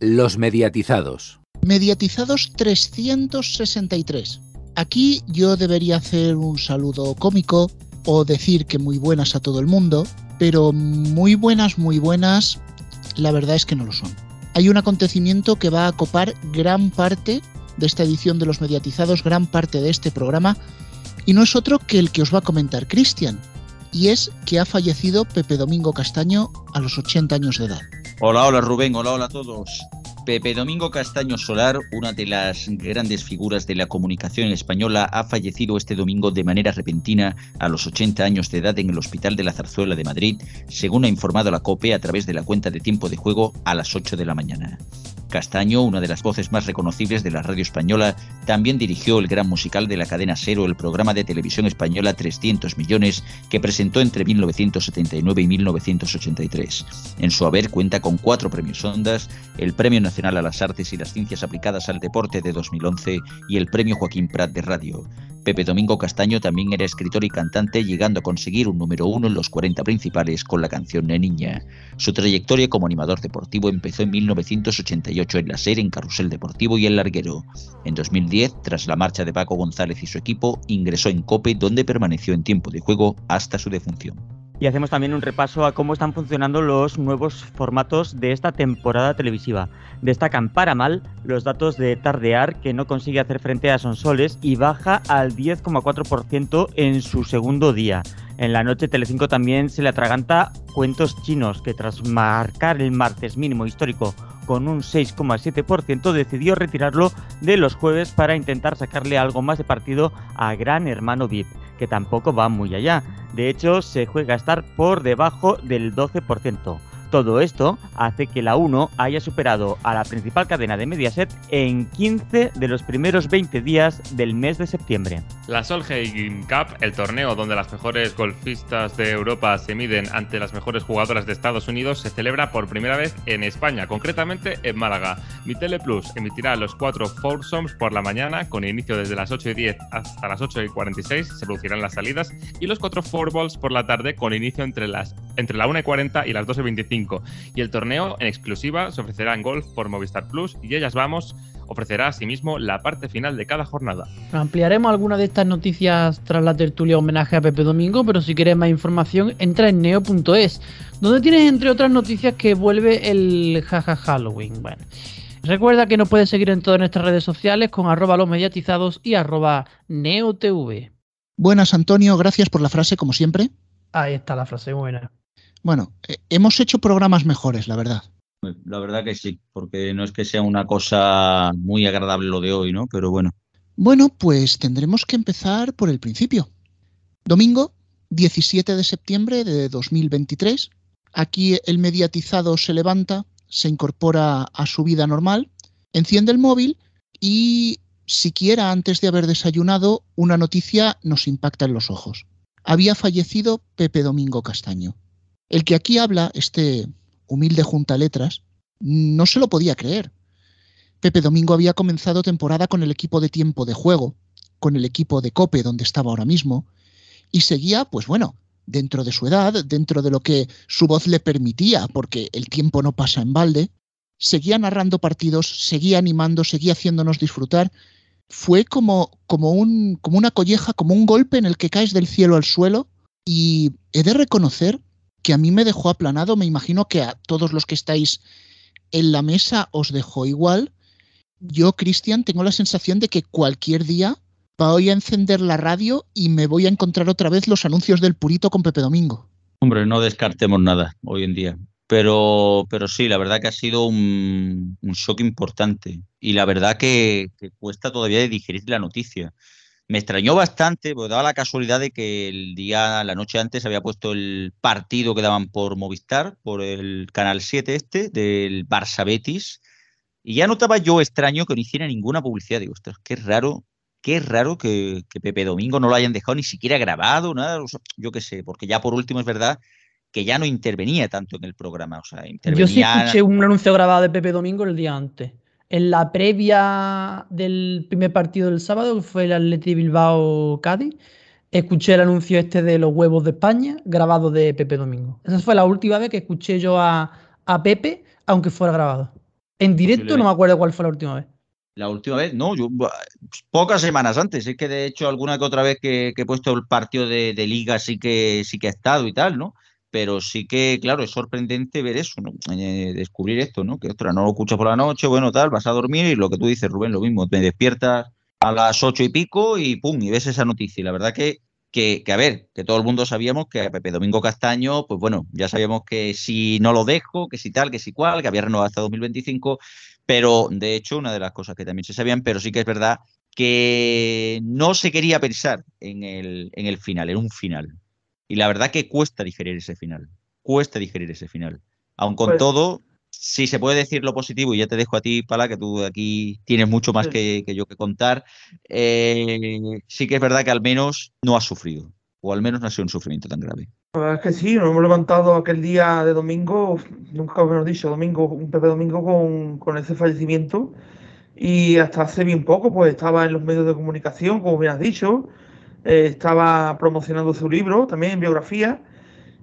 Los mediatizados. Mediatizados 363. Aquí yo debería hacer un saludo cómico o decir que muy buenas a todo el mundo, pero muy buenas, muy buenas, la verdad es que no lo son. Hay un acontecimiento que va a copar gran parte de esta edición de los mediatizados, gran parte de este programa, y no es otro que el que os va a comentar Cristian, y es que ha fallecido Pepe Domingo Castaño a los 80 años de edad. Hola, hola Rubén, hola, hola a todos. Pepe Domingo Castaño Solar, una de las grandes figuras de la comunicación española, ha fallecido este domingo de manera repentina a los 80 años de edad en el Hospital de la Zarzuela de Madrid, según ha informado la COPE a través de la cuenta de tiempo de juego a las 8 de la mañana. Castaño, una de las voces más reconocibles de la radio española, también dirigió el gran musical de la cadena Cero, el programa de televisión española 300 millones, que presentó entre 1979 y 1983. En su haber cuenta con cuatro premios Ondas, el Premio Nacional a las Artes y las Ciencias Aplicadas al Deporte de 2011 y el Premio Joaquín Prat de Radio. Pepe Domingo Castaño también era escritor y cantante, llegando a conseguir un número uno en los 40 principales con la canción Ne Niña. Su trayectoria como animador deportivo empezó en 1988 en la SER, en Carrusel Deportivo y El Larguero. En 2010, tras la marcha de Paco González y su equipo, ingresó en COPE, donde permaneció en tiempo de juego hasta su defunción y hacemos también un repaso a cómo están funcionando los nuevos formatos de esta temporada televisiva. Destacan para mal los datos de Tardear, que no consigue hacer frente a Sonsoles y baja al 10,4% en su segundo día. En la noche Telecinco también se le atraganta Cuentos Chinos, que tras marcar el martes mínimo histórico con un 6,7%, decidió retirarlo de los jueves para intentar sacarle algo más de partido a Gran Hermano VIP, que tampoco va muy allá. De hecho, se juega a estar por debajo del 12%. Todo esto hace que la 1 haya superado a la principal cadena de Mediaset en 15 de los primeros 20 días del mes de septiembre. La Solheim Cup, el torneo donde las mejores golfistas de Europa se miden ante las mejores jugadoras de Estados Unidos, se celebra por primera vez en España, concretamente en Málaga. Mi Plus emitirá los cuatro foursomes por la mañana, con inicio desde las 8 y 10 hasta las 8 y 46, se producirán las salidas, y los cuatro fourballs por la tarde, con inicio entre, las, entre la 1 y 40 y las 2 y 25 y el torneo en exclusiva se ofrecerá en golf por Movistar Plus y Ellas Vamos ofrecerá asimismo la parte final de cada jornada. Ampliaremos algunas de estas noticias tras la tertulia homenaje a Pepe Domingo, pero si quieres más información entra en neo.es, donde tienes entre otras noticias que vuelve el jaja Halloween. Bueno. Recuerda que nos puedes seguir en todas nuestras redes sociales con arroba los mediatizados y arroba neotv. Buenas Antonio, gracias por la frase como siempre. Ahí está la frase buena. Bueno, eh, hemos hecho programas mejores, la verdad. La verdad que sí, porque no es que sea una cosa muy agradable lo de hoy, ¿no? Pero bueno. Bueno, pues tendremos que empezar por el principio. Domingo, 17 de septiembre de 2023. Aquí el mediatizado se levanta, se incorpora a su vida normal, enciende el móvil y, siquiera antes de haber desayunado, una noticia nos impacta en los ojos. Había fallecido Pepe Domingo Castaño. El que aquí habla, este humilde junta letras, no se lo podía creer. Pepe Domingo había comenzado temporada con el equipo de tiempo de juego, con el equipo de Cope, donde estaba ahora mismo, y seguía, pues bueno, dentro de su edad, dentro de lo que su voz le permitía, porque el tiempo no pasa en balde, seguía narrando partidos, seguía animando, seguía haciéndonos disfrutar. Fue como, como, un, como una colleja, como un golpe en el que caes del cielo al suelo, y he de reconocer que a mí me dejó aplanado, me imagino que a todos los que estáis en la mesa os dejó igual. Yo, Cristian, tengo la sensación de que cualquier día voy a encender la radio y me voy a encontrar otra vez los anuncios del Purito con Pepe Domingo. Hombre, no descartemos nada hoy en día. Pero, pero sí, la verdad que ha sido un, shock importante. Y la verdad que, que cuesta todavía de digerir la noticia. Me extrañó bastante, porque daba la casualidad de que el día, la noche antes, había puesto el partido que daban por Movistar, por el Canal 7 este, del Barça Betis. Y ya notaba yo extraño que no hiciera ninguna publicidad. Digo, ostras, qué raro, qué raro que, Pepe Domingo no lo hayan dejado ni siquiera grabado, nada, yo qué sé, porque ya por último es verdad que ya no intervenía tanto en el programa. O sea, intervenía... Yo sí escuché un anuncio grabado de Pepe Domingo el día antes en la previa del primer partido del sábado, que fue el Atleti Bilbao Cádiz, escuché el anuncio este de los huevos de España, grabado de Pepe Domingo. Esa fue la última vez que escuché yo a, a Pepe, aunque fuera grabado. En directo no me acuerdo cuál fue la última vez. La última vez, no, yo pocas semanas antes. Es que de hecho alguna que otra vez que, he puesto el partido de, liga sí que sí que ha estado y tal, ¿no? Pero sí que, claro, es sorprendente ver eso, ¿no? Eh, descubrir esto, ¿no? Que otra no lo escuchas por la noche, bueno, tal, vas a dormir y lo que tú dices, Rubén, lo mismo, te despiertas a las ocho y pico y pum, y ves esa noticia. Y la verdad que, que, que, a ver, que todo el mundo sabíamos que a Pepe Domingo Castaño, pues bueno, ya sabíamos que si no lo dejo, que si tal, que si cual, que había renovado hasta 2025 pero de hecho, una de las cosas que también se sabían, pero sí que es verdad que no se quería pensar en el, en el final, en un final. Y la verdad que cuesta digerir ese final. Cuesta digerir ese final. Aun con pues todo, si se puede decir lo positivo, y ya te dejo a ti, Pala, que tú aquí tienes mucho más que, yo que contar, eh, sí que es verdad que al menos no has sufrido, o al menos no ha sido un sufrimiento tan grave. Es que sí, nos hemos levantado aquel día de domingo, nunca hemos dicho, domingo, un Pepe Domingo con, con ese fallecimiento. Y hasta hace bien poco, pues estaba en los medios de comunicación, como bien has dicho, eh, estaba promocionando su libro, también en biografía.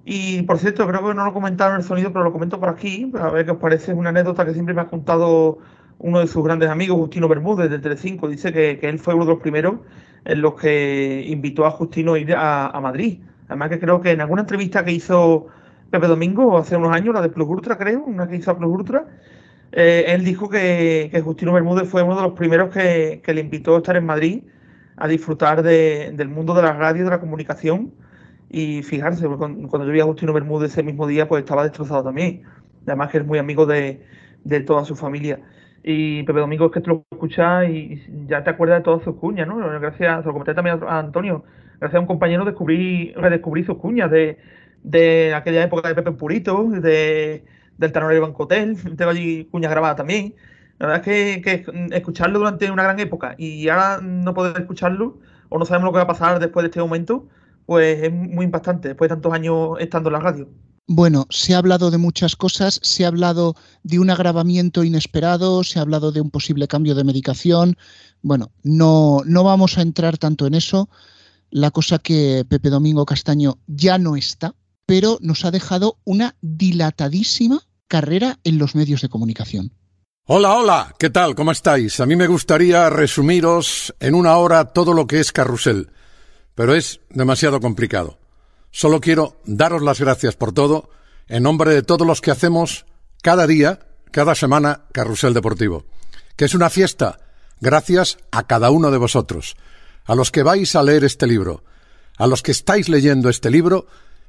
Y por cierto, creo que no lo comentaron en el sonido, pero lo comento por aquí, a ver qué os parece. Es una anécdota que siempre me ha contado uno de sus grandes amigos, Justino Bermúdez, de Telecinco. Dice que, que él fue uno de los primeros en los que invitó a Justino a ir a, Madrid Además que creo que en alguna entrevista que hizo Pepe Domingo hace unos años, la de Plus Ultra creo, una que hizo Plus Ultra, eh, él dijo que, Justino Bermúdez fue uno de los primeros que, le invitó a estar en Madrid a disfrutar del mundo de la radio de la comunicación. Y fijarse, cuando, yo vi a Justino Bermúdez ese mismo día, pues estaba destrozado también. Además que es muy amigo de, toda su familia. Y Pepe Domingo es que te lo escuchas y ya te acuerdas de todas sus cuñas, ¿no? Gracias, se lo comenté también a Antonio, gracias a un compañero descubrí, redescubrí sus cuñas de, de aquella época de Pepe Purito, de, del Tanorio Bancotel, tengo allí cuñas grabadas también. La verdad es que, escucharlo durante una gran época y ahora no poder escucharlo o no sabemos lo que va a pasar después de este momento, pues es muy impactante, después de tantos años estando en la radio. Bueno, se ha hablado de muchas cosas, se ha hablado de un agravamiento inesperado, se ha hablado de un posible cambio de medicación. Bueno, no, no vamos a entrar tanto en eso la cosa que Pepe Domingo Castaño ya no está, pero nos ha dejado una dilatadísima carrera en los medios de comunicación. Hola, hola, ¿qué tal? ¿Cómo estáis? A mí me gustaría resumiros en una hora todo lo que es Carrusel, pero es demasiado complicado. Solo quiero daros las gracias por todo, en nombre de todos los que hacemos cada día, cada semana, Carrusel Deportivo, que es una fiesta gracias a cada uno de vosotros a los que vais a leer este libro, a los que estáis leyendo este libro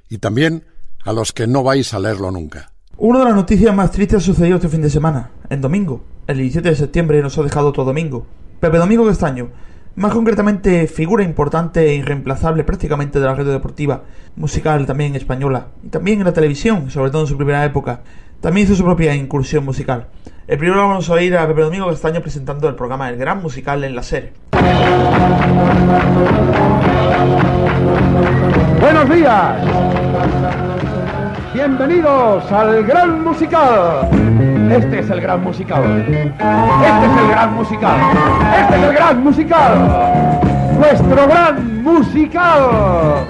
y también a los que no vais a leerlo nunca. Una de las noticias más tristes sucedió este fin de semana, en domingo. El 17 de septiembre nos ha dejado otro domingo. Pepe Domingo Castaño, más concretamente figura importante e irreemplazable prácticamente de la radio deportiva, musical también española, y también en la televisión, sobre todo en su primera época. También hizo su propia incursión musical. El primero vamos a oír a Pepe Domingo Castaño presentando el programa El Gran Musical en la serie. Buenos días. Bienvenidos al Gran Musical. Este es el Gran Musical. Este es el Gran Musical. Este es el Gran Musical. Nuestro Gran Musical.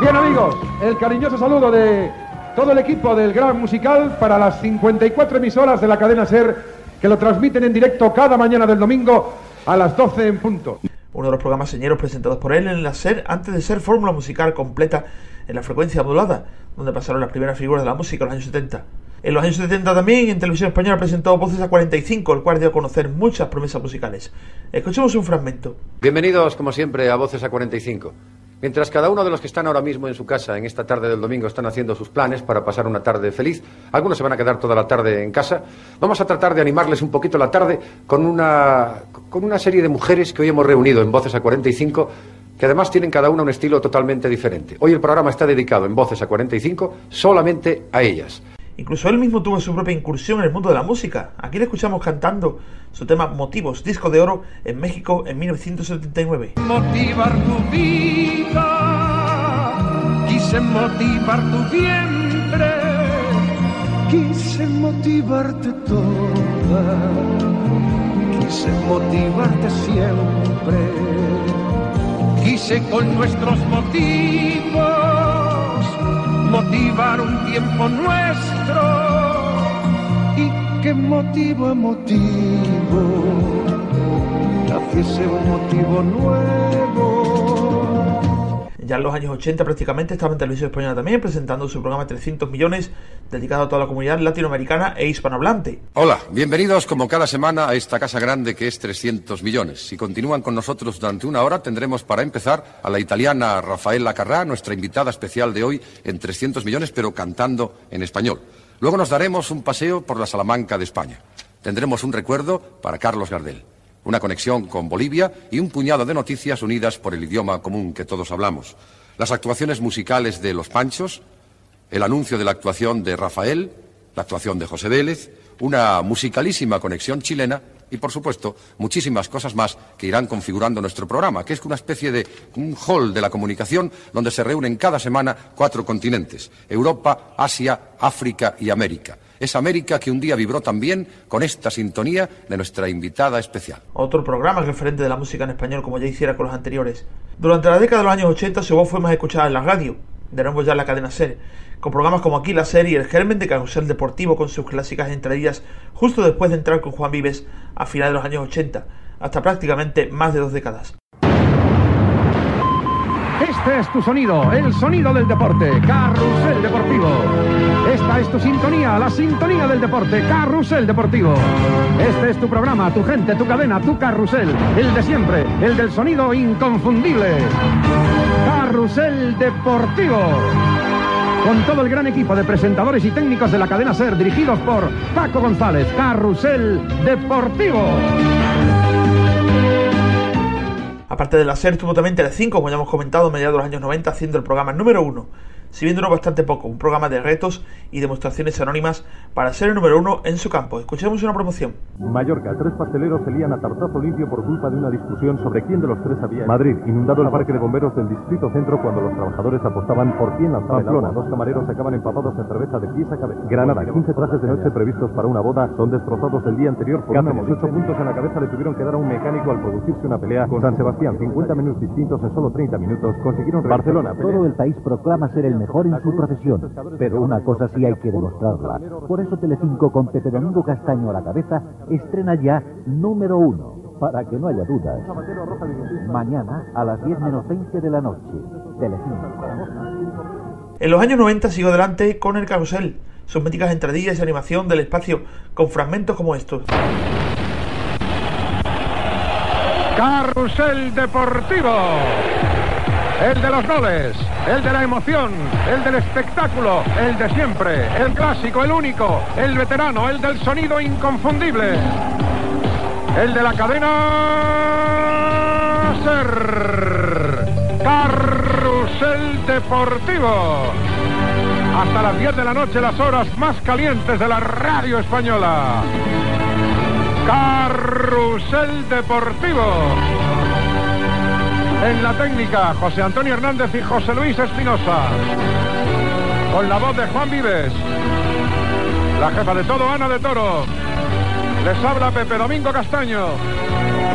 Bien amigos, el cariñoso saludo de todo el equipo del Gran Musical para las 54 emisoras de la cadena SER que lo transmiten en directo cada mañana del domingo a las 12 en punto. Uno de los programas señeros presentados por él en la SER antes de ser fórmula musical completa en la frecuencia modulada, donde pasaron las primeras figuras de la música en los años 70. En los años 70 también en televisión española presentó Voces a 45, el cual dio a conocer muchas promesas musicales. Escuchemos un fragmento. Bienvenidos, como siempre, a Voces a 45. Mientras cada uno de los que están ahora mismo en su casa en esta tarde del domingo están haciendo sus planes para pasar una tarde feliz, algunos se van a quedar toda la tarde en casa, vamos a tratar de animarles un poquito la tarde con una, con una serie de mujeres que hoy hemos reunido en Voces a 45 que además tienen cada una un estilo totalmente diferente. Hoy el programa está dedicado en Voces a 45 solamente a ellas. Incluso él mismo tuvo su propia incursión en el mundo de la música. Aquí le escuchamos cantando su tema Motivos, disco de oro en México en 1979. Motivar tu vida, quise motivar tu vientre, quise motivarte toda, quise motivarte siempre, quise con nuestros motivos motivar un tiempo nuestro y que motivo a motivo naciese un motivo nuevo. Ya en los años 80 prácticamente estaba en televisión española también presentando su programa 300 millones dedicado a toda la comunidad latinoamericana e hispanohablante. Hola, bienvenidos como cada semana a esta casa grande que es 300 millones. Si continúan con nosotros durante una hora tendremos para empezar a la italiana Rafaela Carrà, nuestra invitada especial de hoy en 300 millones, pero cantando en español. Luego nos daremos un paseo por la Salamanca de España. Tendremos un recuerdo para Carlos Gardel una conexión con Bolivia y un puñado de noticias unidas por el idioma común que todos hablamos. Las actuaciones musicales de Los Panchos, el anuncio de la actuación de Rafael, la actuación de José Vélez, una musicalísima conexión chilena y, por supuesto, muchísimas cosas más que irán configurando nuestro programa, que es una especie de un hall de la comunicación donde se reúnen cada semana cuatro continentes, Europa, Asia, África y América. Es América que un día vibró también con esta sintonía de nuestra invitada especial. Otro programa referente de la música en español como ya hiciera con los anteriores. Durante la década de los años 80 su voz fue más escuchada en la radio, de nuevo ya en la cadena SER, con programas como Aquí la serie y El Germen de Carrusel Deportivo con sus clásicas entradillas justo después de entrar con Juan Vives a finales de los años 80, hasta prácticamente más de dos décadas. Este es tu sonido, el sonido del deporte, Carrusel Deportivo. Esta es tu sintonía, la sintonía del deporte, Carrusel Deportivo. Este es tu programa, tu gente, tu cadena, tu carrusel, el de siempre, el del sonido inconfundible. Carrusel Deportivo. Con todo el gran equipo de presentadores y técnicos de la cadena SER, dirigidos por Paco González, Carrusel Deportivo. Aparte de la SER, estuvo también Tele5, como ya hemos comentado, a mediados de los años 90, haciendo el programa número uno. Si bien duró bastante poco, un programa de retos y demostraciones anónimas para ser el número uno en su campo. Escuchemos una promoción. Mallorca, tres pasteleros se lían a tartazo limpio por culpa de una discusión sobre quién de los tres había. Madrid, inundado el parque de bomberos del Distrito Centro cuando los trabajadores apostaban por quién lanzaba el agua. Dos camareros acaban empapados en cerveza de pies a cabeza. Granada, 15 trajes de noche previstos para una boda son destrozados el día anterior por una 8 puntos en la cabeza le tuvieron que dar a un mecánico al producirse una pelea con San Sebastián. 50 menús distintos en solo 30 minutos consiguieron Barcelona. Todo el país proclama ser el mejor en su profesión, pero una cosa sí hay que demostrarla. Por eso Telecinco con Pepe Domingo Castaño a la cabeza estrena ya número uno, para que no haya dudas. Mañana a las 10 menos 20 de la noche. Telecinco. En los años 90 siguió adelante con el carrusel, sus míticas entradillas y animación del espacio con fragmentos como estos. Carrusel Deportivo. El de los goles, el de la emoción, el del espectáculo, el de siempre, el clásico, el único, el veterano, el del sonido inconfundible. El de la cadena Ser. Carrusel Deportivo. Hasta las 10 de la noche, las horas más calientes de la radio española. Carrusel Deportivo. En la técnica, José Antonio Hernández y José Luis Espinosa. Con la voz de Juan Vives. La jefa de todo, Ana de Toro. Les habla Pepe Domingo Castaño.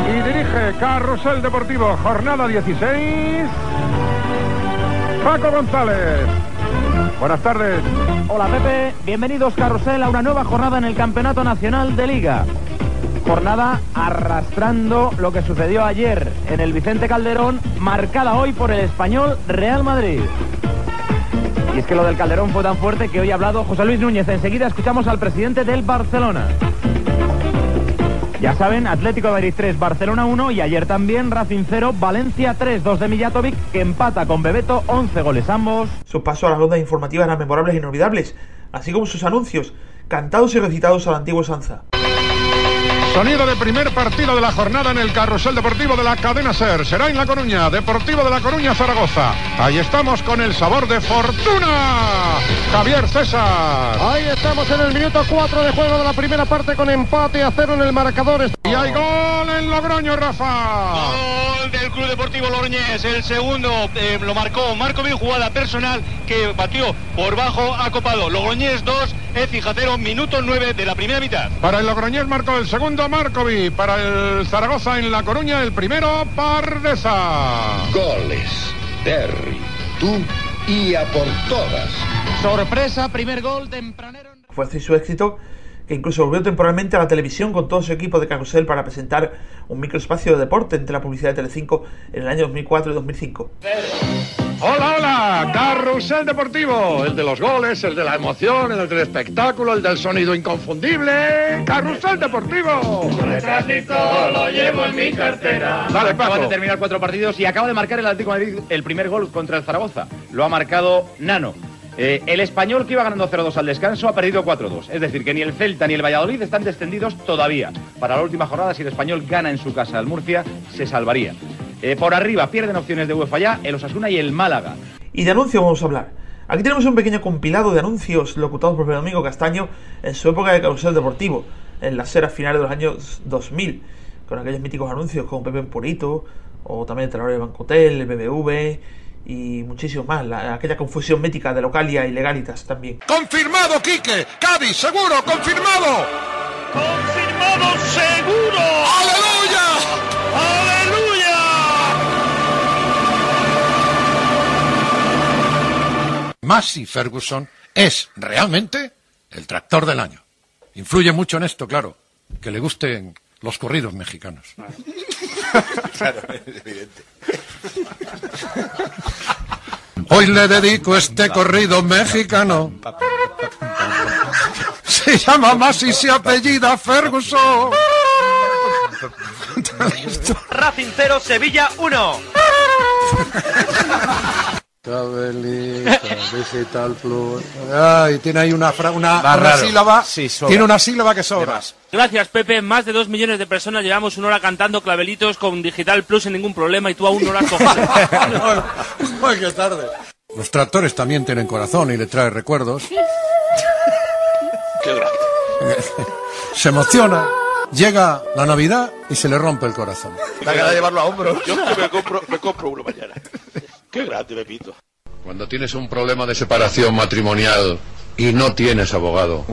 Y dirige Carrusel Deportivo, jornada 16. Paco González. Buenas tardes. Hola Pepe, bienvenidos Carrusel a una nueva jornada en el Campeonato Nacional de Liga. Jornada arrastrando lo que sucedió ayer en el Vicente Calderón, marcada hoy por el español Real Madrid. Y es que lo del Calderón fue tan fuerte que hoy ha hablado José Luis Núñez. Enseguida escuchamos al presidente del Barcelona. Ya saben, Atlético de Madrid 3, Barcelona 1 y ayer también Racing 0, Valencia 3, 2 de Mijatovic que empata con Bebeto, 11 goles ambos. Sus pasos a las rondas informativas eran memorables e inolvidables, así como sus anuncios, cantados y recitados al antiguo Sanza. Sonido de primer partido de la jornada en el carrusel deportivo de la cadena Ser. Será en La Coruña, Deportivo de La Coruña, Zaragoza. Ahí estamos con el sabor de fortuna. Javier César. Ahí estamos en el minuto 4 de juego de la primera parte con empate a cero en el marcador. Y hay gol en Logroño, Rafa. Gol del Club Deportivo Logroñés. El segundo eh, lo marcó Marco Vil, jugada personal que batió por bajo a Copado. Logroñés 2, Écija 0, minuto 9 de la primera mitad. Para el Logroñés marcó el segundo Marcovi. Para el Zaragoza en La Coruña el primero Pardesa. Goles, Terry, tú y a por todas. Sorpresa, primer gol tempranero. Fue así su éxito que incluso volvió temporalmente a la televisión con todo su equipo de carrusel para presentar un microespacio de deporte entre la publicidad de Telecinco en el año 2004 y 2005. Hola, hola, Carrusel Deportivo, el de los goles, el de la emoción, el del espectáculo, el del sonido inconfundible. Carrusel Deportivo. Retratito lo llevo en mi cartera. Dale, Paco. De terminar cuatro partidos y acaba de marcar el Atlético Madrid el primer gol contra el Zaragoza. Lo ha marcado Nano. Eh, el español que iba ganando 0-2 al descanso ha perdido 4-2. Es decir, que ni el Celta ni el Valladolid están descendidos todavía. Para la última jornada, si el español gana en su casa al Murcia, se salvaría. Eh, por arriba pierden opciones de UEFA ya el Osasuna y el Málaga. Y de anuncios vamos a hablar. Aquí tenemos un pequeño compilado de anuncios locutados por Pedro Domingo Castaño en su época de carrusel deportivo, en las eras finales de los años 2000, con aquellos míticos anuncios como Pepe en Purito, o también el Telario de Banco Hotel, el BBV y muchísimos más. La- aquella confusión mítica de Localia y Legalitas también. Confirmado, Quique. Cádiz, seguro, confirmado. ¡Confirmado seguro! ¡Aleluya! ¡Aleluya! Massey Ferguson es realmente el tractor del año. Influye mucho en esto, claro, que le gusten los corridos mexicanos. Claro, es evidente. Hoy le dedico este corrido mexicano. Se llama Massey y se apellida Ferguson. Racing 0, Sevilla 1. Cabelita, Digital Plus. Ay, tiene ahí una, fra- una, sílaba. Sí, sobra. tiene una sílaba que sobra. Gracias, Pepe. Más de dos millones de personas llevamos una hora cantando clavelitos con Digital Plus sin ningún problema y tú aún no lo has cogido. Ay, qué tarde. Los tractores también tienen corazón y le trae recuerdos. Qué grande. Se emociona. Llega la Navidad y se le rompe el corazón. Da de llevarlo a hombros. Yo que me compro, me compro uno mañana. Qué grande, Pepito. Cuando tienes un problema de separación matrimonial y no tienes abogado,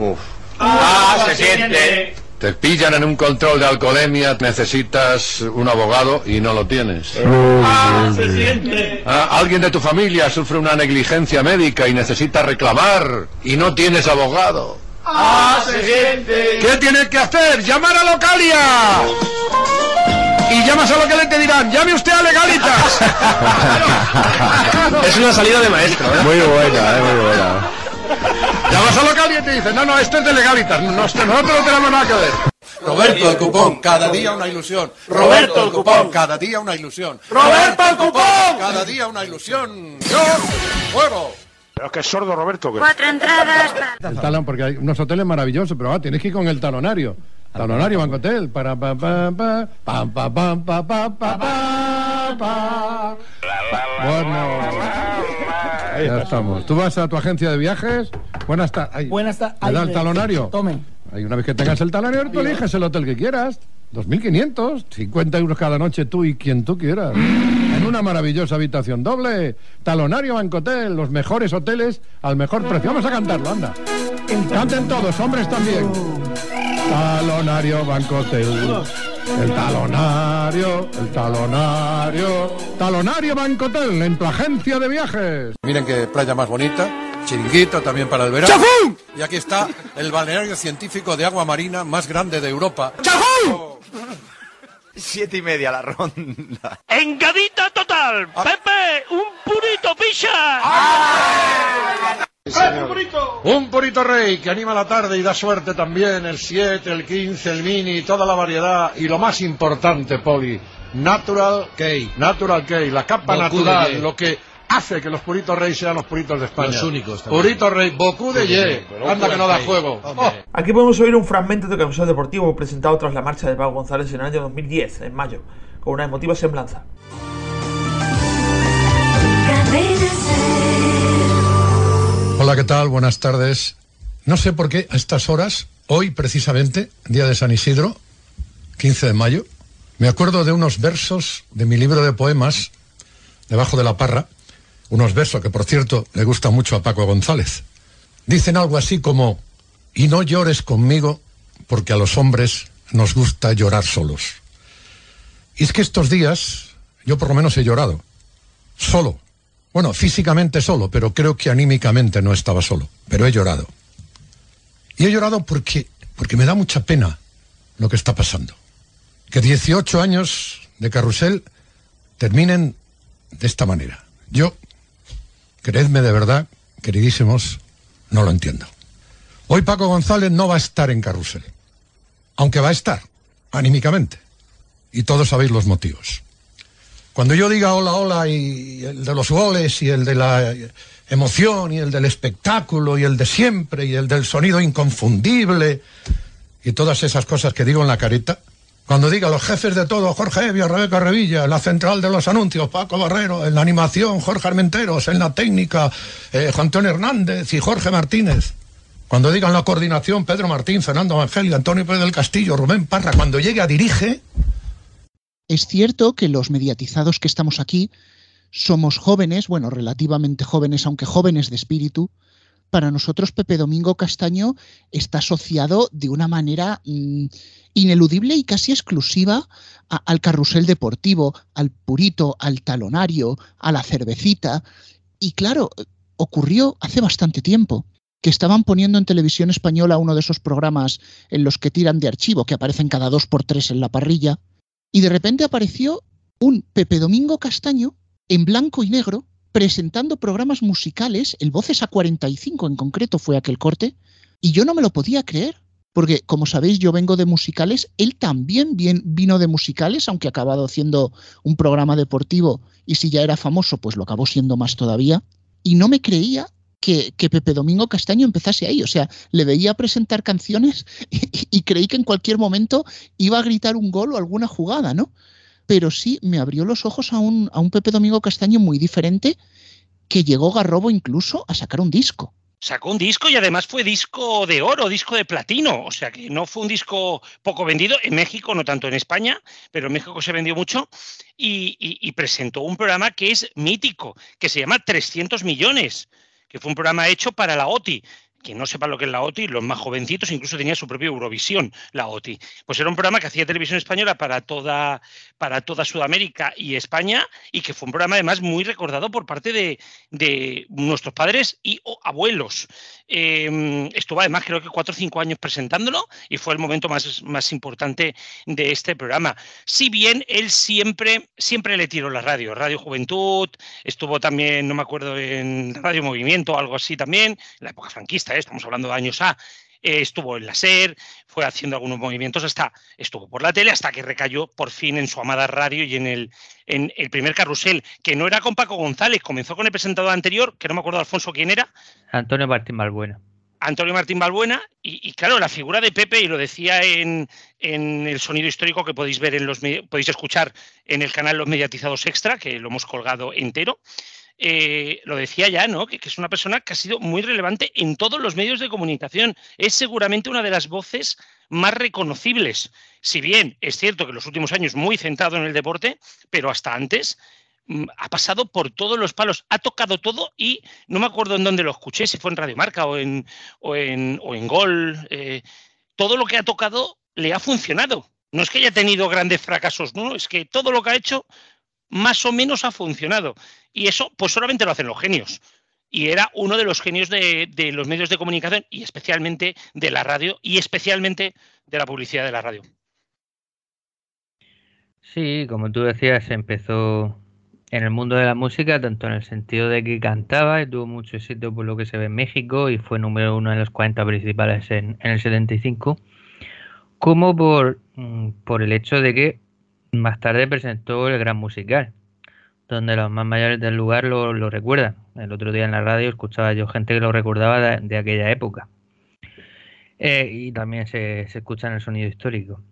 ¡Ah, se siente! te pillan en un control de alcoholemia, necesitas un abogado y no lo tienes. ¡Ah, se siente! Ah, alguien de tu familia sufre una negligencia médica y necesita reclamar y no tienes abogado. ¡Ah, se siente! ¿Qué tienes que hacer? ¡Llamar a Localia! Y llamas a lo que le te dirán, llame usted a Legalitas. Es una salida de maestro, ¿eh? Muy buena, muy buena. Llamas a Localia y te dicen, no, no, esto es de Legalitas, nosotros no tenemos nada que ver. Roberto el cupón, cada día una ilusión. Roberto el cupón, cada día una ilusión. ¡Roberto el cupón! Cada día una ilusión. Yo juego. Pero es que es sordo, Roberto. que- Cuatro entradas para... El talón, porque hay unos hoteles maravillosos, pero ah, tienes que ir con el talonario. Talonario Banco Hotel. Para pa pa pa pam pa pam pa pa pa pa pa. Bueno. Ya estamos. Tú vas a tu agencia de viajes. Buenas tardes. Buenas tardes. ¿Me da el talonario? Tomen. Una vez que tengas el talonario, tú eliges el hotel que quieras. 2.500, 50 euros cada noche tú y quien tú quieras. En una maravillosa habitación doble. Talonario Bancotel, los mejores hoteles al mejor precio. Vamos a cantarlo, anda. Canten todos, hombres también. Talonario Bancotel. El talonario, el talonario. Talonario Bancotel, en tu agencia de viajes. Miren qué playa más bonita. Chiringuito también para el verano. ¡Chafún! Y aquí está el balneario científico de agua marina más grande de Europa. Siete y media la ronda. ¡Engadita total! ¡Pepe! ¡Un purito picha! Un purito rey que anima la tarde y da suerte también, el 7, el 15, el mini, toda la variedad. Y lo más importante, Poli, Natural Cake. Natural Cake, la capa natural, lo que hace que los puritos rey sean los puritos de España. Los únicos también. Purito rey, Bocú de Ye. Anda que no da juego. Oh. Aquí podemos oír un fragmento de Carrusel Deportivo presentado tras la marcha de Pau González en el año 2010, en mayo, con una emotiva semblanza. Hola, ¿qué tal? Buenas tardes. No sé por qué a estas horas, hoy precisamente, día de San Isidro, 15 de mayo, me acuerdo de unos versos de mi libro de poemas, debajo de la parra, unos versos que por cierto le gustan mucho a Paco González. Dicen algo así como, y no llores conmigo porque a los hombres nos gusta llorar solos. Y es que estos días yo por lo menos he llorado, solo, Bueno, físicamente solo, pero creo que anímicamente no estaba solo. Pero he llorado. Y he llorado porque, porque me da mucha pena lo que está pasando. Que 18 años de carrusel terminen de esta manera. Yo, creedme de verdad, queridísimos, no lo entiendo. Hoy Paco González no va a estar en carrusel, aunque va a estar, anímicamente. Y todos sabéis los motivos. Cuando yo diga hola, hola, y el de los goles, y el de la emoción, y el del espectáculo, y el de siempre, y el del sonido inconfundible, y todas esas cosas que digo en la carita, cuando diga los jefes de todo, Jorge Evia, Rebeca Revilla, la central de los anuncios, Paco Barrero, en la animación, Jorge Armenteros, en la técnica, eh, Juan Antonio Hernández y Jorge Martínez. Cuando digan la coordinación, Pedro Martín, Fernando Evangelio, Antonio Pérez del Castillo, Rubén Parra, cuando llegue a dirige, Es cierto que los mediatizados que estamos aquí somos jóvenes, bueno, relativamente jóvenes, aunque jóvenes de espíritu. Para nosotros Pepe Domingo Castaño está asociado de una manera mm, ineludible y casi exclusiva al carrusel deportivo, al purito, al talonario, a la cervecita. Y claro, ocurrió hace bastante tiempo que estaban poniendo en televisión española uno de esos programas en los que tiran de archivo, que aparecen cada dos por tres en la parrilla, y de repente apareció un Pepe Domingo Castaño en blanco y negro presentando programas musicales, el Voces a 45 en concreto fue aquel corte, y yo no me lo podía creer, porque como sabéis yo vengo de musicales, él también vino de musicales, aunque acabado haciendo un programa deportivo y si ya era famoso, pues lo acabó siendo más todavía, y no me creía que, Pepe Domingo Castaño empezase ahí, o sea, le veía presentar canciones y, creí que en cualquier momento iba a gritar un gol o alguna jugada, ¿no? Pero sí me abrió los ojos a un, a un Pepe Domingo Castaño muy diferente que llegó Garrobo incluso a sacar un disco. Sacó un disco y además fue disco de oro, disco de platino. O sea que no fue un disco poco vendido en México, no tanto en España, pero en México se vendió mucho. Y, y- y presentó un programa que es mítico, que se llama 300 millones, que fue un programa hecho para la OTI. Quien no sepa lo que es la OTI, los más jovencitos, incluso tenía su propia Eurovisión, la OTI. Pues era un programa que hacía televisión española para toda, para toda Sudamérica y España y que fue un programa además muy recordado por parte de, de nuestros padres y abuelos. Eh, estuvo además creo que cuatro o cinco años presentándolo y fue el momento más, más importante de este programa. Si bien él siempre, siempre le tiró la radio, Radio Juventud, estuvo también, no me acuerdo, en Radio Movimiento algo así también, en la época franquista, ¿eh? estamos hablando de años A. eh, estuvo en la SER, fue haciendo algunos movimientos hasta estuvo por la tele hasta que recayó por fin en su amada radio y en el, en el primer carrusel, que no era con Paco González, comenzó con el presentador anterior, que no me acuerdo Alfonso quién era, Antonio Martín Balbuena. Antonio Martín Balbuena, y, y claro, la figura de Pepe, y lo decía en, en el sonido histórico que podéis ver en los podéis escuchar en el canal Los Mediatizados Extra, que lo hemos colgado entero. Eh, lo decía ya, ¿no? Que, es una persona que ha sido muy relevante en todos los medios de comunicación. Es seguramente una de las voces más reconocibles. Si bien es cierto que en los últimos años muy centrado en el deporte, pero hasta antes mm, ha pasado por todos los palos, ha tocado todo y no me acuerdo en dónde lo escuché, si fue en Radio Marca o en, o en, o en Gol. eh, todo lo que ha tocado le ha funcionado. No es que haya tenido grandes fracasos, no, es que todo lo que ha hecho más o menos ha funcionado. Y eso, pues solamente lo hacen los genios. Y era uno de los genios de, los medios de comunicación y especialmente de la radio y especialmente de la publicidad de la radio. Sí, como tú decías, empezó en el mundo de la música, tanto en el sentido de que cantaba y tuvo mucho éxito por lo que se ve en México y fue número uno en los 40 principales en, el 75, como mm, por el hecho de que más tarde presentó el Gran Musical, donde los más mayores del lugar lo, recuerdan. El otro día en la radio escuchaba yo gente que lo recordaba de, aquella época. Eh, y también se, se escucha en el sonido histórico.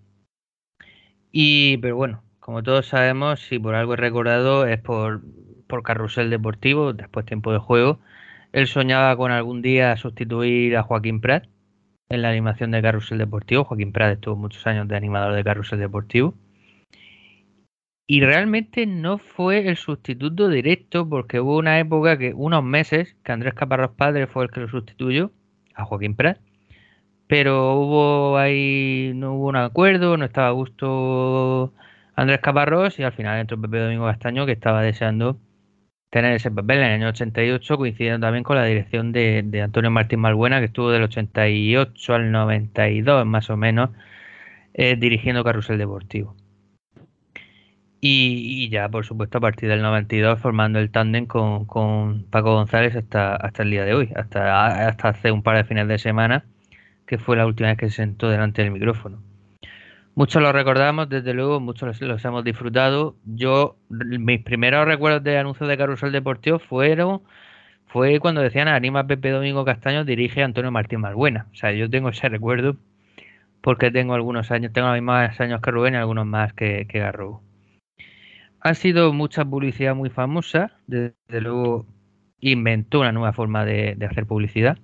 Y, pero bueno, como todos sabemos, si por algo es recordado es por, por Carrusel Deportivo, después Tiempo de Juego. Él soñaba con algún día sustituir a Joaquín Prat en la animación de Carrusel Deportivo. Joaquín Prat estuvo muchos años de animador de Carrusel Deportivo. Y realmente no fue el sustituto directo porque hubo una época que, unos meses, que Andrés Caparrós Padre fue el que lo sustituyó a Joaquín Prat. Pero hubo ahí, no hubo un acuerdo, no estaba a gusto Andrés Caparrós y al final entró Pepe Domingo Castaño que estaba deseando tener ese papel en el año 88, coincidiendo también con la dirección de, de Antonio Martín Malbuena, que estuvo del 88 al 92 más o menos, eh, dirigiendo Carrusel Deportivo. Y, ya, por supuesto, a partir del 92 formando el tándem con, Paco González hasta, hasta el día de hoy, hasta, hace un par de fines de semana, que fue la última vez que se sentó delante del micrófono. Muchos lo recordamos, desde luego, muchos los, los, hemos disfrutado. Yo, mis primeros recuerdos de anuncios de Carrusel Deportivo fueron fue cuando decían anima Pepe Domingo Castaño dirige Antonio Martín Malbuena. O sea, yo tengo ese recuerdo porque tengo algunos años, tengo los mismos años que Rubén y algunos más que, que Garrobo. Ha sido mucha publicidad muy famosa, desde luego inventó una nueva forma de, de hacer publicidad.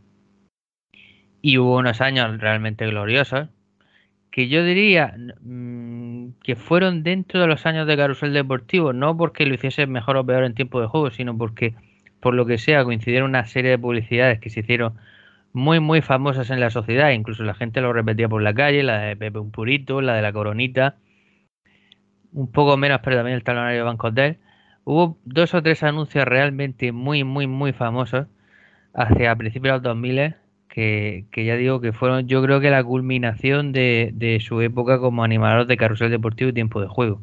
Y hubo unos años realmente gloriosos que yo diría mmm, que fueron dentro de los años de Carusel Deportivo, no porque lo hiciese mejor o peor en tiempo de juego, sino porque por lo que sea coincidieron una serie de publicidades que se hicieron muy muy famosas en la sociedad, incluso la gente lo repetía por la calle, la de Pepe un Purito, la de la Coronita, un poco menos, pero también el talonario de Banco Hotel. Hubo dos o tres anuncios realmente muy muy muy famosos hacia principios de los 2000 que, que, ya digo que fueron yo creo que la culminación de, de, su época como animador de carrusel deportivo y tiempo de juego.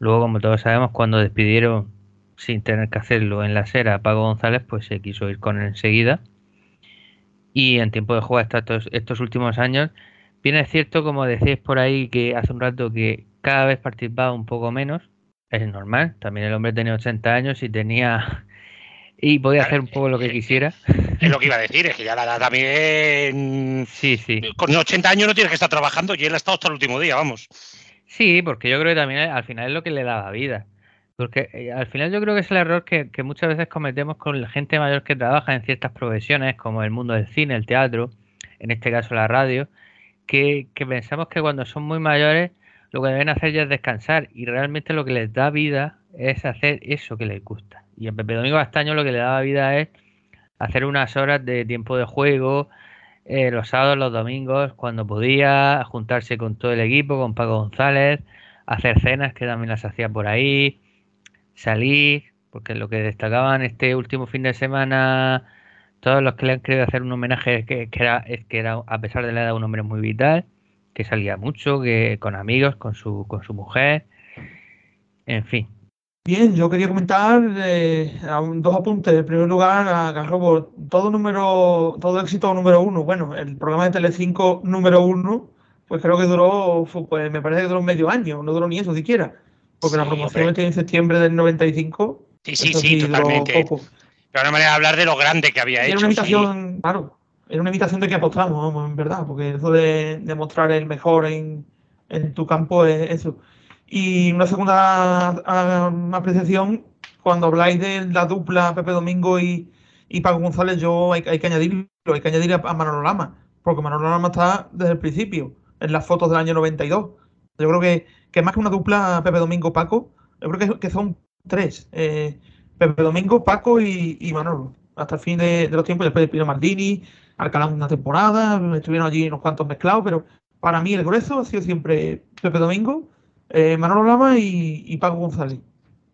Luego, como todos sabemos, cuando despidieron sin tener que hacerlo en la acera a Pago González, pues se quiso ir con él enseguida. Y en tiempo de juego estos, estos últimos años, bien es cierto, como decís por ahí, que hace un rato que cada vez participaba un poco menos. Es normal, también el hombre tenía 80 años y tenía y podía hacer un poco lo que quisiera. Es lo que iba a decir, es que ya la edad también. Sí, sí. Con 80 años no tienes que estar trabajando y él ha estado hasta el último día, vamos. Sí, porque yo creo que también al final es lo que le da la vida. Porque eh, al final yo creo que es el error que, que, muchas veces cometemos con la gente mayor que trabaja en ciertas profesiones, como el mundo del cine, el teatro, en este caso la radio, que, que pensamos que cuando son muy mayores lo que deben hacer ya es descansar y realmente lo que les da vida es hacer eso que les gusta. Y en Pepe Domingo Castaño lo que le daba vida es hacer unas horas de tiempo de juego, eh, los sábados, los domingos, cuando podía, juntarse con todo el equipo, con Paco González, hacer cenas que también las hacía por ahí, salir, porque lo que destacaban este último fin de semana, todos los que le han querido hacer un homenaje que, que era, es que era, a pesar de la edad, un hombre muy vital, que salía mucho, que con amigos, con su, con su mujer, en fin, Bien, yo quería comentar eh, dos apuntes. En primer lugar, a Garrobo, todo número, todo éxito número uno. Bueno, el programa de Telecinco número uno, pues creo que duró, pues me parece que duró medio año, no duró ni eso siquiera. Porque sí, la promoción hombre. en septiembre del 95. Sí, sí, sí, totalmente. Poco. Pero una manera de hablar de lo grande que había y hecho. Era una invitación, sí. claro, era una invitación de que apostamos, en verdad, porque eso de, de mostrar el mejor en, tu campo es eso. Y una segunda uh, apreciación, cuando habláis de la dupla Pepe Domingo y, y Paco González, yo hay, hay, que añadirlo, hay que añadir a, Manolo Lama, porque Manolo Lama está desde el principio, en las fotos del año 92. Yo creo que, que más que una dupla Pepe Domingo-Paco, yo creo que, son tres, eh, Pepe Domingo, Paco y, y, Manolo, hasta el fin de, de los tiempos, después de Pino Maldini, Alcalá una temporada, estuvieron allí unos cuantos mezclados, pero para mí el grueso ha sido siempre Pepe Domingo, eh, Manolo Lama y, y, Paco González.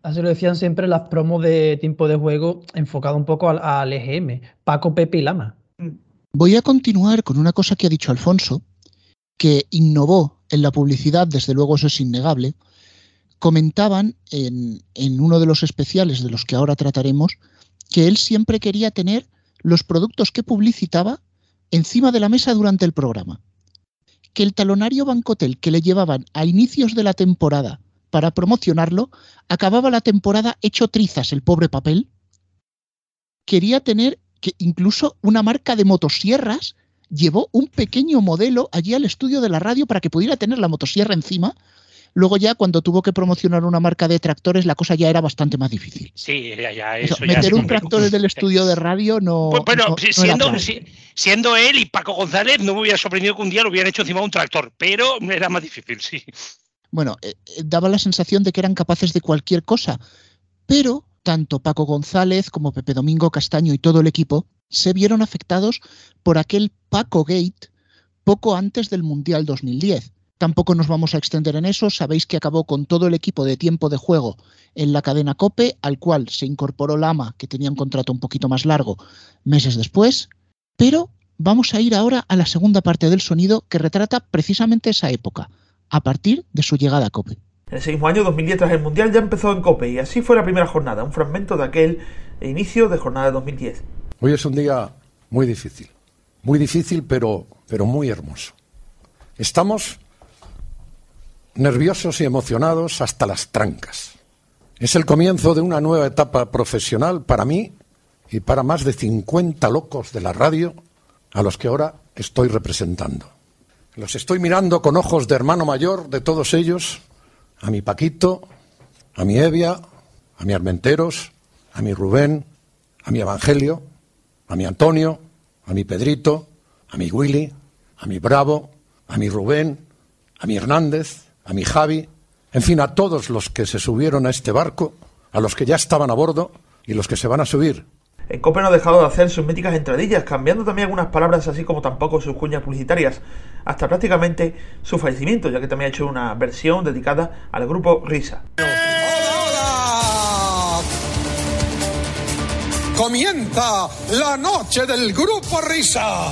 Así lo decían siempre las promos de tiempo de juego, enfocado un poco al, al EGM, Paco, Pepe y Lama. Voy a continuar con una cosa que ha dicho Alfonso, que innovó en la publicidad, desde luego eso es innegable. Comentaban en, en uno de los especiales de los que ahora trataremos que él siempre quería tener los productos que publicitaba encima de la mesa durante el programa que el talonario Bancotel que le llevaban a inicios de la temporada para promocionarlo, acababa la temporada hecho trizas el pobre papel. Quería tener que incluso una marca de motosierras llevó un pequeño modelo allí al estudio de la radio para que pudiera tener la motosierra encima. Luego ya cuando tuvo que promocionar una marca de tractores la cosa ya era bastante más difícil. Sí, ya, ya eso o sea, meter ya un tractor en el estudio de radio no. Pues, bueno, no, no siendo, si, siendo él y Paco González, no me hubiera sorprendido que un día lo hubieran hecho encima de un tractor, pero era más difícil, sí. Bueno, eh, daba la sensación de que eran capaces de cualquier cosa, pero tanto Paco González como Pepe Domingo Castaño y todo el equipo se vieron afectados por aquel Paco Gate poco antes del Mundial 2010. Tampoco nos vamos a extender en eso. Sabéis que acabó con todo el equipo de tiempo de juego en la cadena Cope, al cual se incorporó Lama, que tenía un contrato un poquito más largo, meses después. Pero vamos a ir ahora a la segunda parte del sonido que retrata precisamente esa época, a partir de su llegada a Cope. En ese mismo año, 2010, tras el Mundial, ya empezó en Cope y así fue la primera jornada, un fragmento de aquel inicio de jornada de 2010. Hoy es un día muy difícil, muy difícil pero, pero muy hermoso. Estamos nerviosos y emocionados hasta las trancas. Es el comienzo de una nueva etapa profesional para mí y para más de 50 locos de la radio a los que ahora estoy representando. Los estoy mirando con ojos de hermano mayor de todos ellos, a mi Paquito, a mi Evia, a mi Armenteros, a mi Rubén, a mi Evangelio, a mi Antonio, a mi Pedrito, a mi Willy, a mi Bravo, a mi Rubén, a mi Hernández, a mi Javi, en fin, a todos los que se subieron a este barco, a los que ya estaban a bordo y los que se van a subir. En Cope no ha dejado de hacer sus míticas entradillas, cambiando también algunas palabras así como tampoco sus cuñas publicitarias, hasta prácticamente su fallecimiento, ya que también ha hecho una versión dedicada al grupo Risa. Comienza la noche del grupo Risa.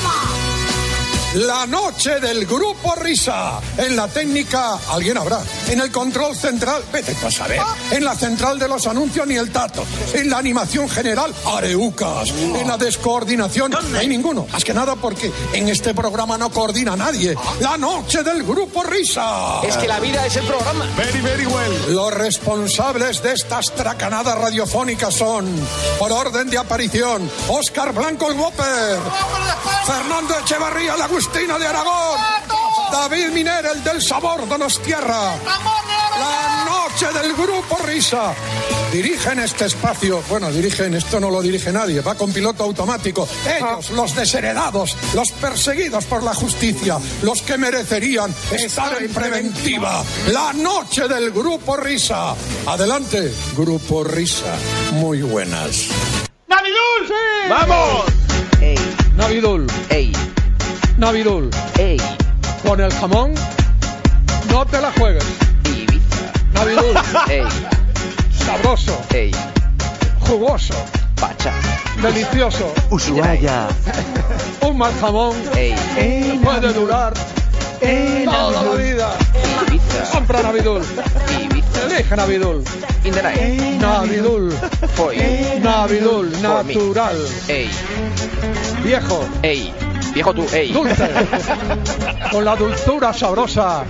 La noche del grupo Risa. En la técnica, alguien habrá. En el control central, vete tú a saber. En la central de los anuncios, ni el tato. En la animación general, areucas. En la descoordinación, no hay ninguno. Más que nada porque en este programa no coordina nadie. La noche del grupo Risa. Es que la vida es el programa. Very, very well. Los responsables de estas tracanadas radiofónicas son, por orden de aparición, Oscar Blanco el Whopper, Fernando Echevarría la Agustina de Aragón, David Miner el del sabor Donostierra, la noche del grupo Risa. Dirigen este espacio, bueno, dirigen, esto no lo dirige nadie, va con piloto automático. Ellos, los desheredados, los perseguidos por la justicia, los que merecerían estar en preventiva. La noche del grupo Risa. Adelante, grupo Risa. Muy buenas. ¡Navidul! ¡Sí! ¡Vamos! Navidul. ¡Ey! Navidul. ¡Ey! Con el jamón, no te la juegues. Ibiza. Navidul. ¡Ey! Sabroso. ¡Ey! Jugoso. Pacha. Delicioso. Ushuaia. Un mal jamón ¡Ey! que puede durar toda la vida. Ibiza. Compra Navidul. Ibiza. Elige Navidul. In the night. Navidul. For you. Navidul. Natural. ¡Ey! Viejo. ¡Ey! Viejo tú, ¡ey! Dulce. Con la dulzura sabrosa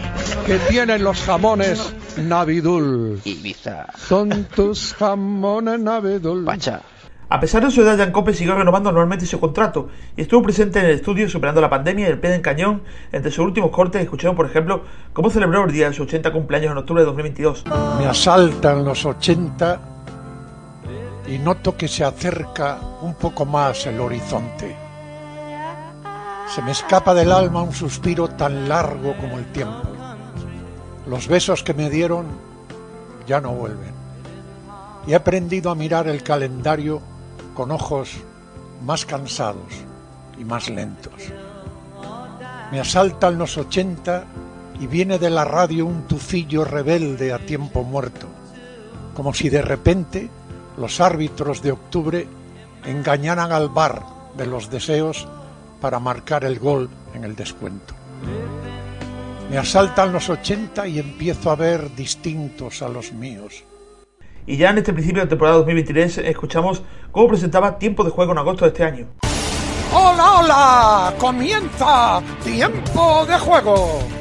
que tienen los jamones Navidul. Ibiza. Son tus jamones Navidul. Pacha. A pesar de su edad, Jan Cope siguió renovando anualmente su contrato y estuvo presente en el estudio superando la pandemia y el pie en cañón. Entre sus últimos cortes escucharon, por ejemplo, cómo celebró el día de su 80 cumpleaños en octubre de 2022. Me asaltan los 80 y noto que se acerca un poco más el horizonte. Se me escapa del alma un suspiro tan largo como el tiempo. Los besos que me dieron ya no vuelven. Y he aprendido a mirar el calendario con ojos más cansados y más lentos. Me asaltan los 80 y viene de la radio un tufillo rebelde a tiempo muerto, como si de repente los árbitros de octubre engañaran al bar de los deseos para marcar el gol en el descuento. Me asaltan los 80 y empiezo a ver distintos a los míos. Y ya en este principio de temporada 2023 escuchamos cómo presentaba Tiempo de Juego en agosto de este año. ¡Hola, hola! Comienza tiempo de juego.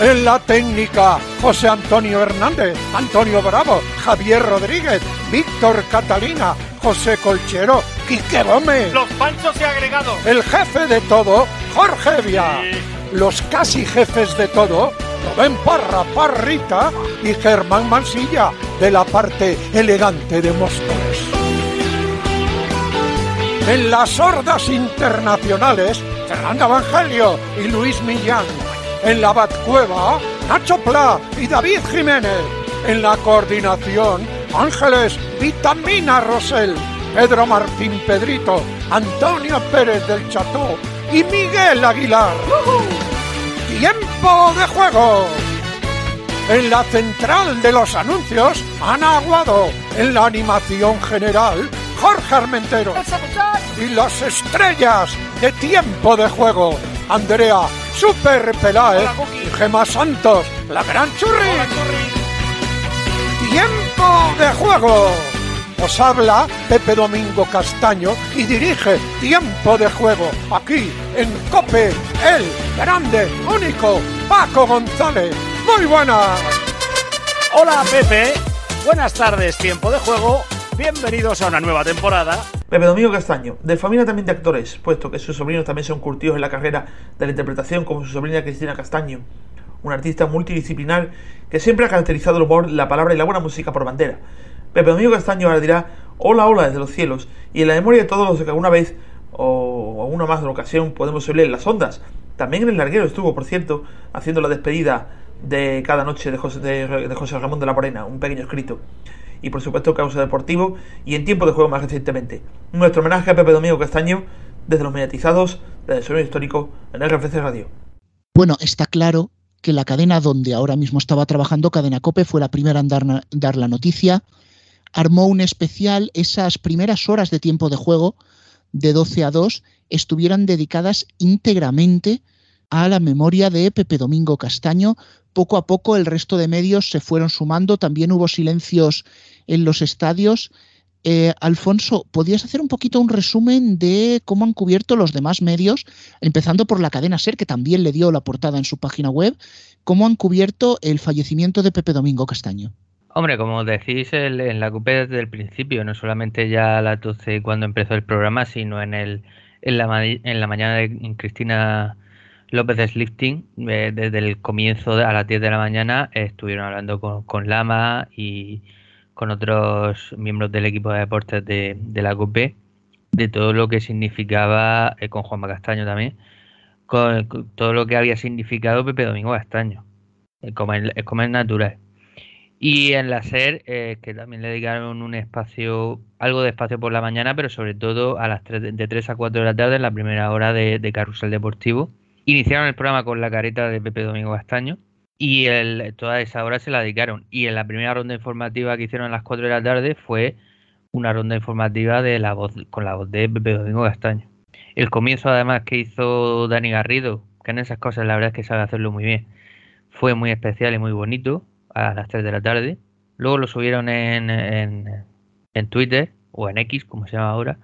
En la técnica, José Antonio Hernández, Antonio Bravo, Javier Rodríguez, Víctor Catalina, José Colchero, Quique Gómez. Los panchos y agregados. El jefe de todo, Jorge Via. Los casi jefes de todo, Rubén Parra, Parrita y Germán Mansilla, de la parte elegante de Móstoles. En las sordas internacionales, Fernando Evangelio y Luis Millán. En la Batcueva, Nacho Pla y David Jiménez. En la coordinación, Ángeles Vitamina Rosell, Pedro Martín Pedrito, Antonio Pérez del Cható y Miguel Aguilar. ¡Tiempo de juego! En la central de los anuncios, Ana Aguado. En la animación general, Jorge Armentero. Y las estrellas de Tiempo de Juego, Andrea Super Peláez y Gema Santos, la gran churri. Tiempo de Juego. Os habla Pepe Domingo Castaño y dirige Tiempo de Juego aquí en Cope, el grande, único Paco González. Muy buenas. Hola Pepe, buenas tardes, tiempo de juego, bienvenidos a una nueva temporada. Pepe Domingo Castaño, de familia también de actores, puesto que sus sobrinos también son curtidos en la carrera de la interpretación, como su sobrina Cristina Castaño, un artista multidisciplinar que siempre ha caracterizado el humor, la palabra y la buena música por bandera. Pepe Domingo Castaño ahora dirá hola, hola desde los cielos, y en la memoria de todos los que alguna vez o alguna más de ocasión podemos oírle en las ondas. También en el larguero estuvo, por cierto, haciendo la despedida de cada noche de José, de José Ramón de la Morena, un pequeño escrito. Y por supuesto, Causa Deportivo y en tiempo de juego más recientemente. Nuestro homenaje a Pepe Domingo Castaño desde los mediatizados, desde el sonido histórico en RFC Radio. Bueno, está claro que la cadena donde ahora mismo estaba trabajando, Cadena Cope, fue la primera en dar, dar la noticia. Armó un especial, esas primeras horas de tiempo de juego, de 12 a 2, estuvieran dedicadas íntegramente a la memoria de Pepe Domingo Castaño. Poco a poco el resto de medios se fueron sumando, también hubo silencios en los estadios. Eh, Alfonso, ¿podrías hacer un poquito un resumen de cómo han cubierto los demás medios, empezando por la cadena SER, que también le dio la portada en su página web, cómo han cubierto el fallecimiento de Pepe Domingo Castaño? Hombre, como decís en la CUPE desde el principio, no solamente ya a las 12 cuando empezó el programa, sino en, el, en, la, en la mañana de en Cristina López de Slifting, eh, desde el comienzo de, a las 10 de la mañana, estuvieron hablando con, con, Lama y con otros miembros del equipo de deportes de, de la CUPE, de todo lo que significaba, eh, con Juanma Castaño también, con, todo lo que había significado Pepe Domingo Castaño, el comer, el natural. Y en la SER, eh, que también le dedicaron un espacio, algo de espacio por la mañana, pero sobre todo a las 3, de 3 a 4 de la tarde, en la primera hora de, de Carrusel Deportivo. Iniciaron el programa con la careta de Pepe Domingo Castaño y toda esa hora se la dedicaron. Y en la primera ronda informativa que hicieron a las 4 de la tarde fue una ronda informativa de la voz, con la voz de Pepe Domingo Castaño. El comienzo, además, que hizo Dani Garrido, que en esas cosas la verdad es que sabe hacerlo muy bien, fue muy especial y muy bonito a las 3 de la tarde. Luego lo subieron en, en, en, Twitter o en X, como se llama ahora.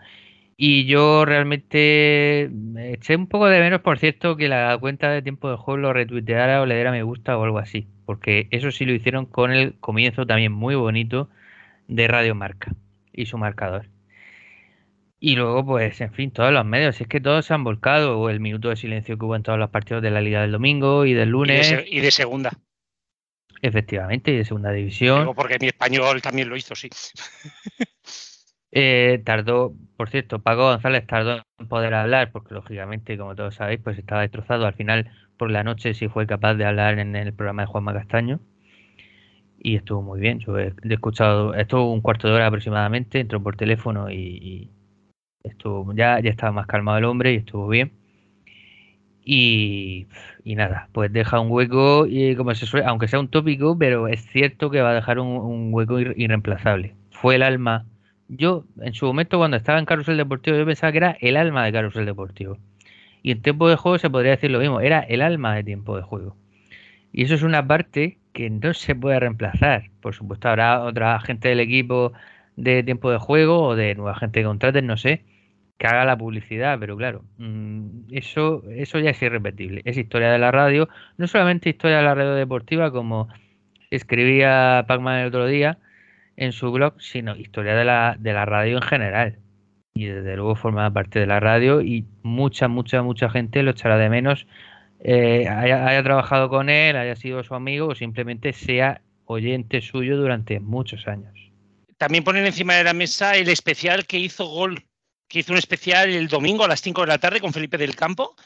Y yo realmente eché un poco de menos, por cierto, que la cuenta de tiempo de juego lo retuiteara o le diera me gusta o algo así. Porque eso sí lo hicieron con el comienzo también muy bonito de Radio Marca y su marcador. Y luego, pues, en fin, todos los medios. Es que todos se han volcado. O el minuto de silencio que hubo en todos los partidos de la Liga del domingo y del lunes. Y de, y de segunda. Efectivamente, y de segunda división. Digo porque mi español también lo hizo, sí. eh, tardó, por cierto, Paco González tardó en poder hablar, porque lógicamente, como todos sabéis, pues estaba destrozado. Al final, por la noche, sí fue capaz de hablar en el programa de Juanma Castaño. Y estuvo muy bien. Yo he, escuchado, estuvo un cuarto de hora aproximadamente, entró por teléfono y, estuvo, ya, ya estaba más calmado el hombre y estuvo bien. Y, nada, pues deja un hueco, y como se suele, aunque sea un tópico, pero es cierto que va a dejar un, hueco irreemplazable. Fue el alma. Yo, en su momento, cuando estaba en Carrusel Deportivo, yo pensaba que era el alma de Carrusel Deportivo. Y en tiempo de juego se podría decir lo mismo, era el alma de tiempo de juego. Y eso es una parte que no se puede reemplazar. Por supuesto, habrá otra gente del equipo de tiempo de juego o de nueva gente que contraten, no sé, que haga la publicidad, pero claro, mm, eso, eso ya es irrepetible. Es historia de la radio, no solamente historia de la radio deportiva, como escribía Pacman el otro día en su blog, sino historia de la, de la radio en general. Y desde luego forma parte de la radio y mucha, mucha, mucha gente lo echará de menos, eh, haya, haya trabajado con él, haya sido su amigo o simplemente sea oyente suyo durante muchos años. También ponen encima de la mesa el especial que hizo Gol, que hizo un especial el domingo a las 5 de la tarde con Felipe del Campo.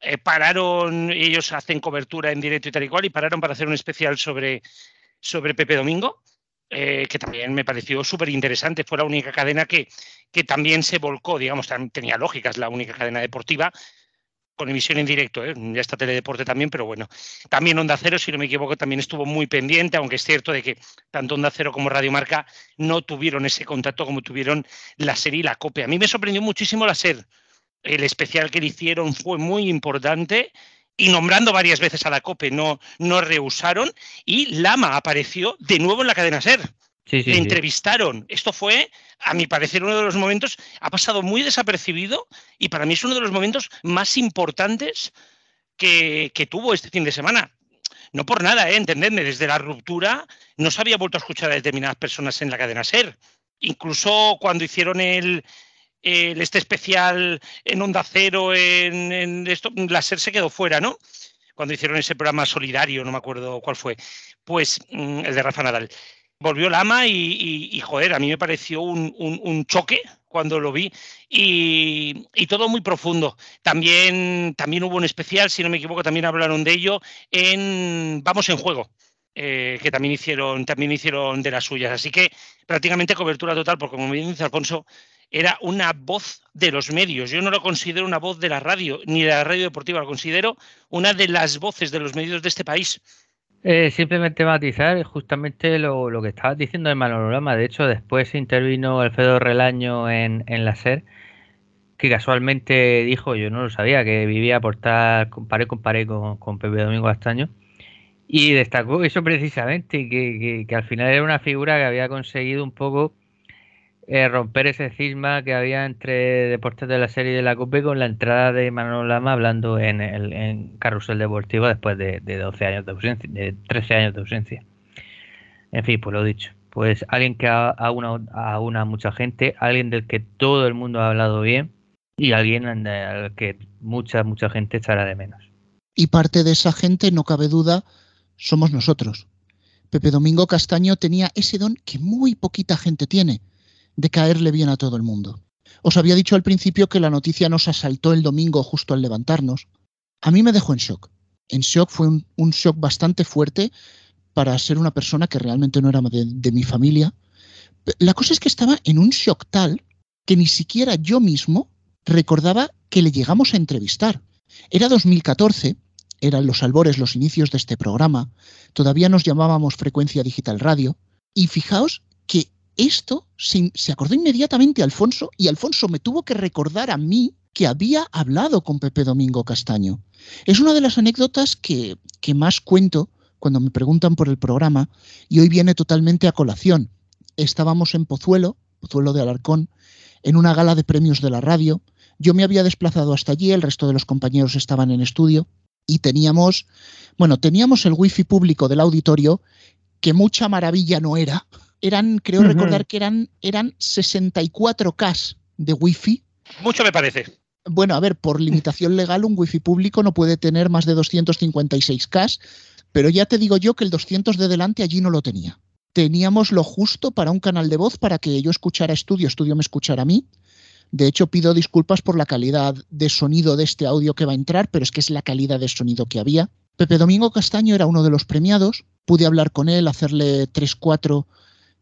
Eh, pararon, ellos hacen cobertura en directo y tal y cual, y pararon para hacer un especial sobre, sobre Pepe Domingo, eh, que también me pareció súper interesante. Fue la única cadena que, que también se volcó, digamos, tenía lógica, es la única cadena deportiva con emisión en directo, ¿eh? ya está Teledeporte también, pero bueno, también Onda Cero, si no me equivoco, también estuvo muy pendiente, aunque es cierto de que tanto Onda Cero como Radio Marca no tuvieron ese contacto como tuvieron la serie y la COPE. A mí me sorprendió muchísimo la SER. El especial que le hicieron fue muy importante y nombrando varias veces a la COPE no, no rehusaron y Lama apareció de nuevo en la cadena SER. Sí, sí, Le sí. entrevistaron. Esto fue, a mi parecer, uno de los momentos, ha pasado muy desapercibido y para mí es uno de los momentos más importantes que, que tuvo este fin de semana. No por nada, ¿eh? entendedme, desde la ruptura no se había vuelto a escuchar a determinadas personas en la cadena SER. Incluso cuando hicieron el, este especial en Onda Cero, en, en esto, la SER se quedó fuera, ¿no? Cuando hicieron ese programa solidario, no me acuerdo cuál fue. Pues mm, el de Rafa Nadal volvió Lama y, joder, a mí me pareció un, choque cuando lo vi y, y todo muy profundo. También, también hubo un especial, si no me equivoco, también hablaron de ello en Vamos en Juego. eh, que también hicieron, también hicieron de las suyas. Así que prácticamente cobertura total, porque como bien dice Alfonso, era una voz de los medios. Yo no lo considero una voz de la radio, ni de la radio deportiva, lo considero una de las voces de los medios de este país. Eh, simplemente matizar justamente lo, que estabas diciendo en Manorama. De hecho, después intervino Alfredo Relaño en, la SER, que casualmente dijo, yo no lo sabía, que vivía por estar comparé con, con Pepe Domingo Castaño. Y destacó eso precisamente, que- que al final era una figura que había conseguido un poco eh, romper ese cisma que había entre deportes de la serie y de la COPE con la entrada de Manolo Lama hablando en, el, en Carrusel Deportivo después de, de 12 años de ausencia, de 13 años de ausencia. En fin, pues lo dicho. Pues alguien que a- aúna a una mucha gente, alguien del que todo el mundo ha hablado bien y alguien en- al que mucha, mucha gente echará de menos. Y parte de esa gente, no cabe duda, somos nosotros. Pepe Domingo Castaño tenía ese don que muy poquita gente tiene, de caerle bien a todo el mundo. Os había dicho al principio que la noticia nos asaltó el domingo justo al levantarnos. A mí me dejó en shock. En shock fue un, shock bastante fuerte para ser una persona que realmente no era de mi familia. La cosa es que estaba en un shock tal que ni siquiera yo mismo recordaba que le llegamos a entrevistar. Era 2014, eran los albores, los inicios de este programa, todavía nos llamábamos Frecuencia Digital Radio, y fijaos que esto se, acordó inmediatamente Alfonso y Alfonso me tuvo que recordar a mí que había hablado con Pepe Domingo Castaño. Es una de las anécdotas que, que más cuento cuando me preguntan por el programa y hoy viene totalmente a colación. Estábamos en Pozuelo, Pozuelo de Alarcón, en una gala de premios de la radio. Yo me había desplazado hasta allí, el resto de los compañeros estaban en estudio y teníamos, bueno, teníamos el wifi público del auditorio, que mucha maravilla no era. Eran, creo recordar que eran, eran 64K de wifi. Mucho me parece. Bueno, a ver, por limitación legal un wifi público no puede tener más de 256K, pero ya te digo yo que el 200 de delante allí no lo tenía. Teníamos lo justo para un canal de voz para que yo escuchara estudio, estudio me escuchara a mí. De hecho, pido disculpas por la calidad de sonido de este audio que va a entrar, pero es que es la calidad de sonido que había. Pepe Domingo Castaño era uno de los premiados. Pude hablar con él, hacerle tres, cuatro,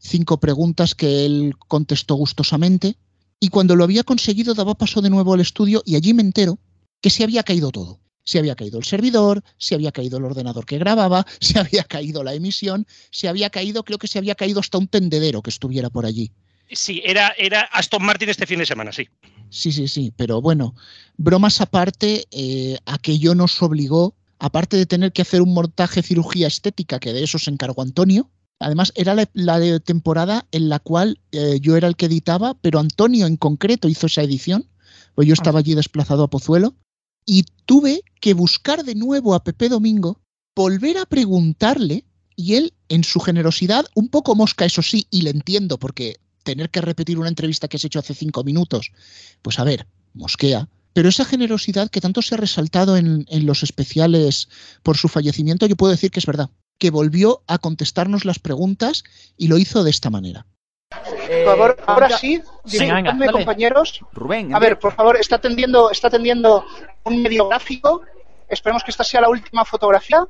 cinco preguntas que él contestó gustosamente. Y cuando lo había conseguido, daba paso de nuevo al estudio y allí me entero que se había caído todo. Se había caído el servidor, se había caído el ordenador que grababa, se había caído la emisión, se había caído, creo que se había caído hasta un tendedero que estuviera por allí. Sí, era, era Aston Martin este fin de semana, sí. Sí, sí, sí, pero bueno, bromas aparte, eh, aquello nos obligó, aparte de tener que hacer un montaje cirugía estética, que de eso se encargó Antonio, Además, era la, la de temporada en la cual eh, yo era el que editaba, pero Antonio en concreto hizo esa edición, pues yo estaba allí desplazado a Pozuelo, y tuve que buscar de nuevo a Pepe Domingo, volver a preguntarle, y él, en su generosidad, un poco mosca, eso sí, y le entiendo, porque tener que repetir una entrevista que has hecho hace cinco minutos, pues a ver, mosquea. Pero esa generosidad que tanto se ha resaltado en, en los especiales por su fallecimiento, yo puedo decir que es verdad que volvió a contestarnos las preguntas y lo hizo de esta manera. Por favor, ahora sí, Sí, disculpadme, compañeros. Rubén, A ver, por favor, está atendiendo, está atendiendo un medio gráfico. Esperemos que esta sea la última fotografía.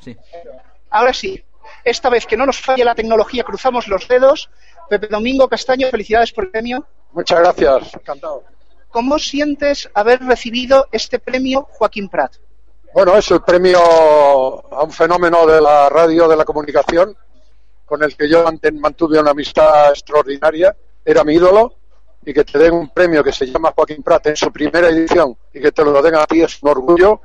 Sí. Ahora sí, esta vez que no nos falle la tecnología, cruzamos los dedos. Pepe Domingo Castaño, felicidades por el premio. Muchas gracias, encantado. ¿Cómo sientes haber recibido este premio Joaquín Prat? Bueno, es el premio a un fenómeno de la radio, de la comunicación, con el que yo mantuve una amistad extraordinaria. Era mi ídolo y que te den un premio que se llama Joaquín Prat en su primera edición y que te lo den a ti es un orgullo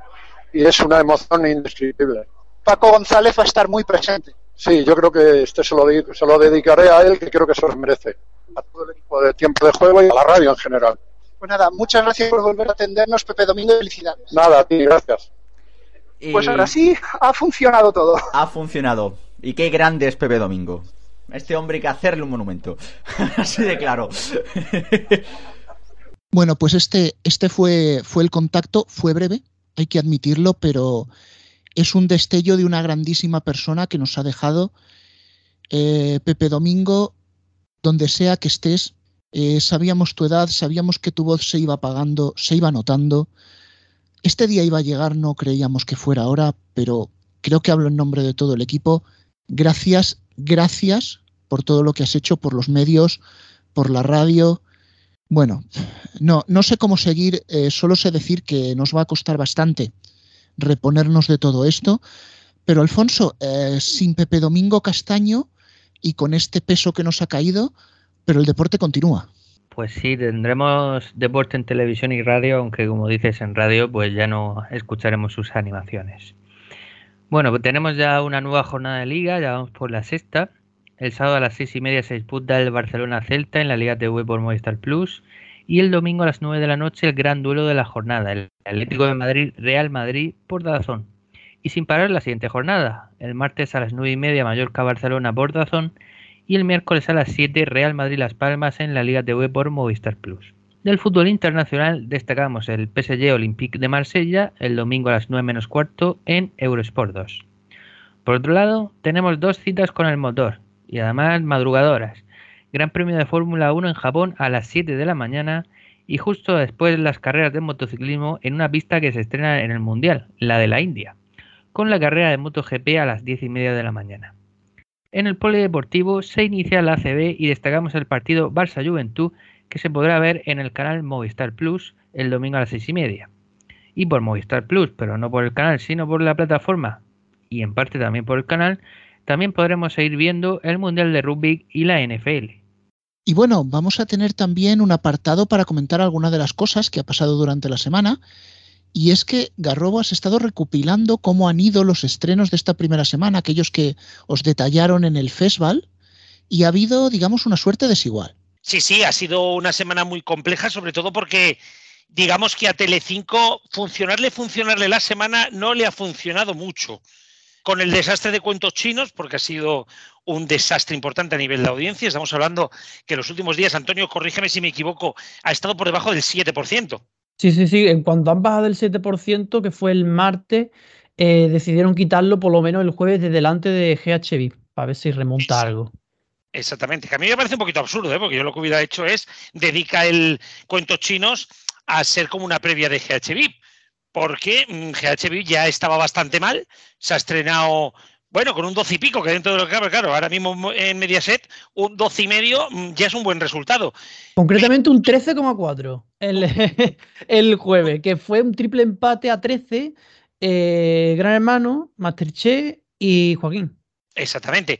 y es una emoción indescriptible. Paco González va a estar muy presente. Sí, yo creo que este se lo, se lo dedicaré a él, que creo que se lo merece. A todo el equipo de tiempo de juego y a la radio en general. Pues nada, muchas gracias por volver a atendernos, Pepe Domingo, y felicidades. Nada, a ti, gracias. Pues ahora sí, ha funcionado todo. Ha funcionado. Y qué grande es Pepe Domingo. A Este hombre hay que hacerle un monumento. Así de claro. Bueno, pues este, este fue, fue el contacto, fue breve, hay que admitirlo, pero es un destello de una grandísima persona que nos ha dejado. Eh, Pepe Domingo, donde sea que estés, eh, sabíamos tu edad, sabíamos que tu voz se iba apagando, se iba notando. Este día iba a llegar, no creíamos que fuera ahora, pero creo que hablo en nombre de todo el equipo. Gracias, gracias por todo lo que has hecho, por los medios, por la radio. Bueno, no, no sé cómo seguir, eh, solo sé decir que nos va a costar bastante reponernos de todo esto, pero Alfonso, eh, sin Pepe Domingo Castaño y con este peso que nos ha caído, pero el deporte continúa. Pues sí, tendremos deporte en televisión y radio, aunque como dices en radio, pues ya no escucharemos sus animaciones. Bueno, pues tenemos ya una nueva jornada de liga, ya vamos por la sexta. El sábado a las seis y media se disputa el Barcelona-Celta en la Liga TV por Movistar Plus. Y el domingo a las 9 de la noche el gran duelo de la jornada, el Atlético de Madrid-Real Madrid por Dazón. Y sin parar la siguiente jornada, el martes a las 9 y media Mallorca-Barcelona por Dazón y el miércoles a las 7 Real Madrid-Las Palmas en la Liga TV por Movistar Plus. Del fútbol internacional destacamos el PSG Olympique de Marsella el domingo a las 9 menos cuarto en Eurosport 2. Por otro lado, tenemos dos citas con el motor y además madrugadoras. Gran Premio de Fórmula 1 en Japón a las 7 de la mañana y justo después las carreras de motociclismo en una pista que se estrena en el Mundial, la de la India, con la carrera de MotoGP a las 10 y media de la mañana. En el polideportivo se inicia la ACB y destacamos el partido Barça-Juventud que se podrá ver en el canal Movistar Plus el domingo a las 6 y media. Y por Movistar Plus, pero no por el canal, sino por la plataforma y en parte también por el canal, también podremos seguir viendo el Mundial de Rugby y la NFL. Y bueno, vamos a tener también un apartado para comentar algunas de las cosas que ha pasado durante la semana. Y es que Garrobo has estado recopilando cómo han ido los estrenos de esta primera semana, aquellos que os detallaron en el festival, y ha habido, digamos, una suerte desigual. Sí, sí, ha sido una semana muy compleja, sobre todo porque digamos que a Telecinco funcionarle, funcionarle la semana no le ha funcionado mucho. Con el desastre de cuentos chinos, porque ha sido un desastre importante a nivel de audiencia. Estamos hablando que en los últimos días, Antonio, corrígeme si me equivoco, ha estado por debajo del 7%. Sí, sí, sí. En cuanto han bajado del 7%, que fue el martes, eh, decidieron quitarlo por lo menos el jueves de delante de GHB, para ver si remonta algo. Exactamente, que a mí me parece un poquito absurdo, ¿eh? porque yo lo que hubiera hecho es dedica el cuentos chinos a ser como una previa de GHB, porque mm, GHB ya estaba bastante mal, se ha estrenado, bueno, con un 12 y pico, que dentro de lo que cabe, claro, ahora mismo en Mediaset, un 12 y medio mm, ya es un buen resultado. Concretamente un 13,4 el, el jueves, que fue un triple empate a 13, eh, Gran Hermano, Masterchef y Joaquín. Exactamente.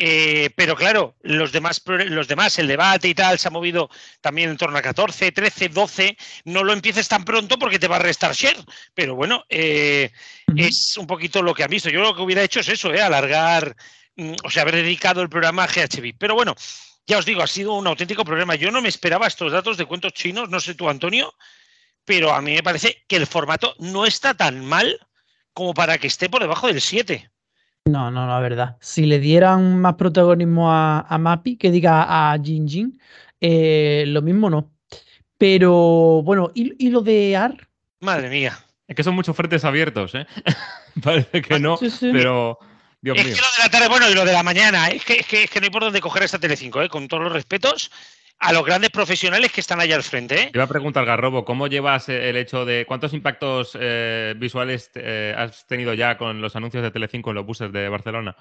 Eh, pero claro, los demás, los demás, el debate y tal, se ha movido también en torno a 14, 13, 12. No lo empieces tan pronto porque te va a restar share. Pero bueno, eh, es un poquito lo que han visto. Yo lo que hubiera hecho es eso, eh, alargar mm, o sea, haber dedicado el programa a GHB. Pero bueno, ya os digo, ha sido un auténtico problema. Yo no me esperaba estos datos de cuentos chinos, no sé tú, Antonio, pero a mí me parece que el formato no está tan mal como para que esté por debajo del 7. No, no, la verdad. Si le dieran más protagonismo a, a Mappy, que diga a Jin Jin, eh, lo mismo no. Pero bueno, ¿y, y lo de AR? Madre mía. Es que son muchos frentes abiertos, ¿eh? Parece que no, Sí, sí. pero. Dios es mío. que lo de la tarde, bueno, y lo de la mañana, es que, es que, es que no hay por dónde coger esta Telecinco, ¿eh? con todos los respetos a los grandes profesionales que están allá al frente. ¿eh? Te iba a preguntar, Garrobo, ¿cómo llevas el hecho de cuántos impactos eh, visuales eh, has tenido ya con los anuncios de Telecinco en los buses de Barcelona?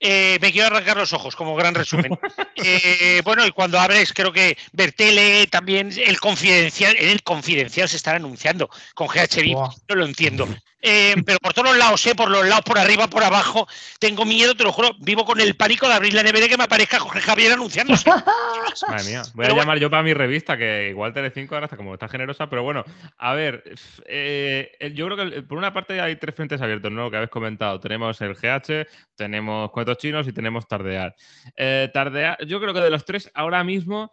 Eh, me quiero arrancar los ojos como gran resumen. Eh, bueno, y cuando abres, creo que ver tele, también el confidencial, en el confidencial se están anunciando con GHB, no lo entiendo. Eh, pero por todos los lados, eh, por los lados, por arriba, por abajo, tengo miedo, te lo juro, vivo con el pánico de abrir la nevera y que me aparezca Jorge Javier anunciándose. Madre mía, voy a llamar yo para mi revista, que igual Telecinco ahora está como está generosa, pero bueno, a ver, eh, yo creo que por una parte hay tres frentes abiertos, ¿no? Lo que habéis comentado. Tenemos el GH, tenemos cuentos chinos y tenemos Tardear. Eh, tardear, yo creo que de los tres, ahora mismo,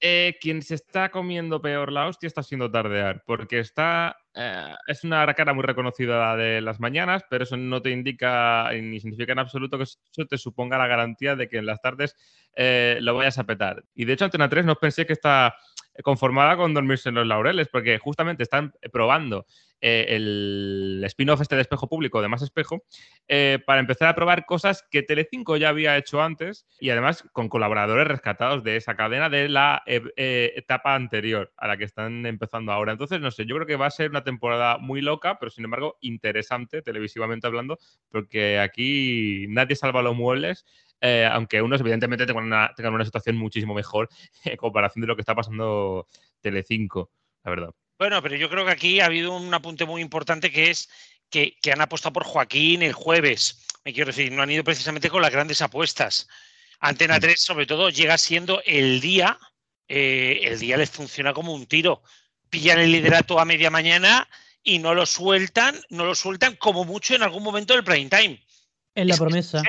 eh, quien se está comiendo peor la hostia está siendo Tardear, porque está. eh, es una cara muy reconocida de las mañanas, pero eso no te indica ni significa en absoluto que eso te suponga la garantía de que en las tardes eh, lo vayas a petar. Y de hecho, Antena 3 no pensé que está conformada con dormirse en los laureles, porque justamente están probando eh, el spin-off este de espejo público, de más espejo, eh, para empezar a probar cosas que Telecinco ya había hecho antes y además con colaboradores rescatados de esa cadena de la eh, eh, etapa anterior a la que están empezando ahora. Entonces, no sé, yo creo que va a ser una temporada muy loca, pero sin embargo interesante televisivamente hablando, porque aquí nadie salva los muebles. Eh, aunque unos evidentemente tengan una, tengan una situación muchísimo mejor en comparación de lo que está pasando Telecinco, la verdad. Bueno, pero yo creo que aquí ha habido un apunte muy importante que es que, que han apostado por Joaquín el jueves. Me quiero decir, no han ido precisamente con las grandes apuestas. Antena 3, sobre todo, llega siendo el día, eh, el día les funciona como un tiro. Pillan el liderato a media mañana y no lo sueltan, no lo sueltan como mucho en algún momento del prime time. En la promesa.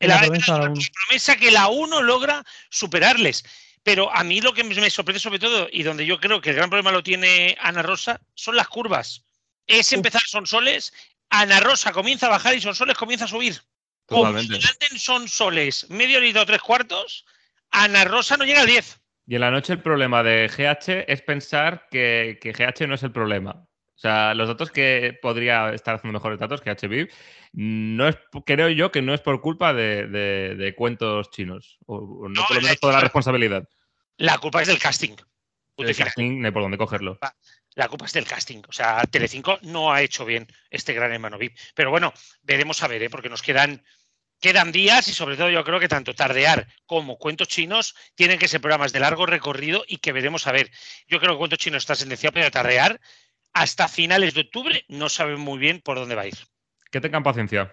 La la- promesa de la uno. promesa que la 1 logra superarles. Pero a mí lo que me sorprende sobre todo, y donde yo creo que el gran problema lo tiene Ana Rosa, son las curvas. Es empezar Sonsoles, Ana Rosa comienza a bajar y Sonsoles comienza a subir. Como Totalmente. en Sonsoles, medio horita o tres cuartos, Ana Rosa no llega al 10. Y en la noche el problema de GH es pensar que, que GH no es el problema. O sea, los datos que podría estar haciendo mejores datos que HBIV, no es, creo yo que no es por culpa de, de- de cuentos chinos. O, o no, por lo menos toda la responsabilidad. La culpa es del casting. El final. casting, no hay por dónde cogerlo. La culpa es del casting. O sea, Telecinco no ha hecho bien este gran hermano VIP. Pero bueno, veremos a ver, ¿eh? porque nos quedan, quedan días y sobre todo yo creo que tanto Tardear como Cuentos Chinos tienen que ser programas de largo recorrido y que veremos a ver. Yo creo que Cuentos Chinos está sentenciado, pero Tardear hasta finales de octubre no saben muy bien por dónde va a ir. Que tengan paciencia.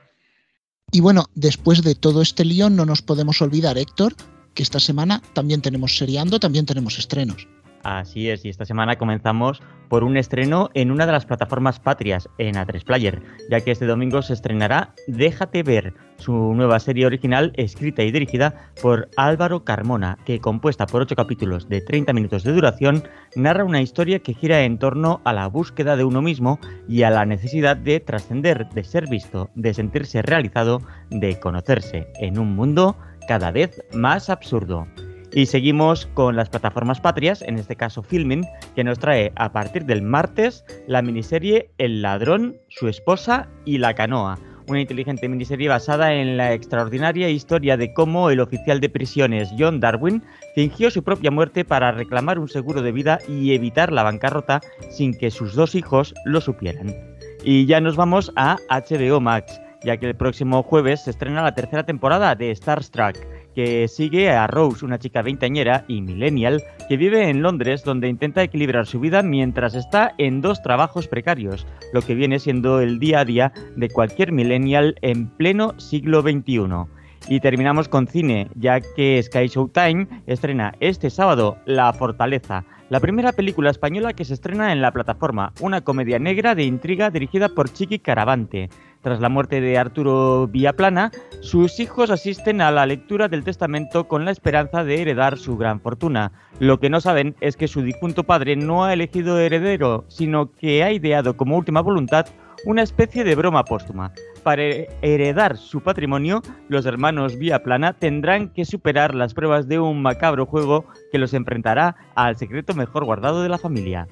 Y bueno, después de todo este lío, no nos podemos olvidar, Héctor, que esta semana también tenemos seriando, también tenemos estrenos. Así es, y esta semana comenzamos por un estreno en una de las plataformas patrias, en A3 Player, ya que este domingo se estrenará Déjate ver, su nueva serie original escrita y dirigida por Álvaro Carmona, que compuesta por ocho capítulos de 30 minutos de duración, narra una historia que gira en torno a la búsqueda de uno mismo y a la necesidad de trascender, de ser visto, de sentirse realizado, de conocerse en un mundo cada vez más absurdo. Y seguimos con las plataformas patrias, en este caso Filmin, que nos trae a partir del martes la miniserie El ladrón, su esposa y la canoa. Una inteligente miniserie basada en la extraordinaria historia de cómo el oficial de prisiones John Darwin fingió su propia muerte para reclamar un seguro de vida y evitar la bancarrota sin que sus dos hijos lo supieran. Y ya nos vamos a HBO Max, ya que el próximo jueves se estrena la tercera temporada de Starstruck que sigue a Rose, una chica veinteañera y millennial que vive en Londres donde intenta equilibrar su vida mientras está en dos trabajos precarios, lo que viene siendo el día a día de cualquier millennial en pleno siglo XXI. Y terminamos con cine, ya que Sky Showtime estrena este sábado La Fortaleza, la primera película española que se estrena en la plataforma, una comedia negra de intriga dirigida por Chiqui Caravante. Tras la muerte de Arturo Villaplana, sus hijos asisten a la lectura del testamento con la esperanza de heredar su gran fortuna. Lo que no saben es que su difunto padre no ha elegido heredero, sino que ha ideado como última voluntad una especie de broma póstuma. Para heredar su patrimonio, los hermanos Villaplana tendrán que superar las pruebas de un macabro juego que los enfrentará al secreto mejor guardado de la familia.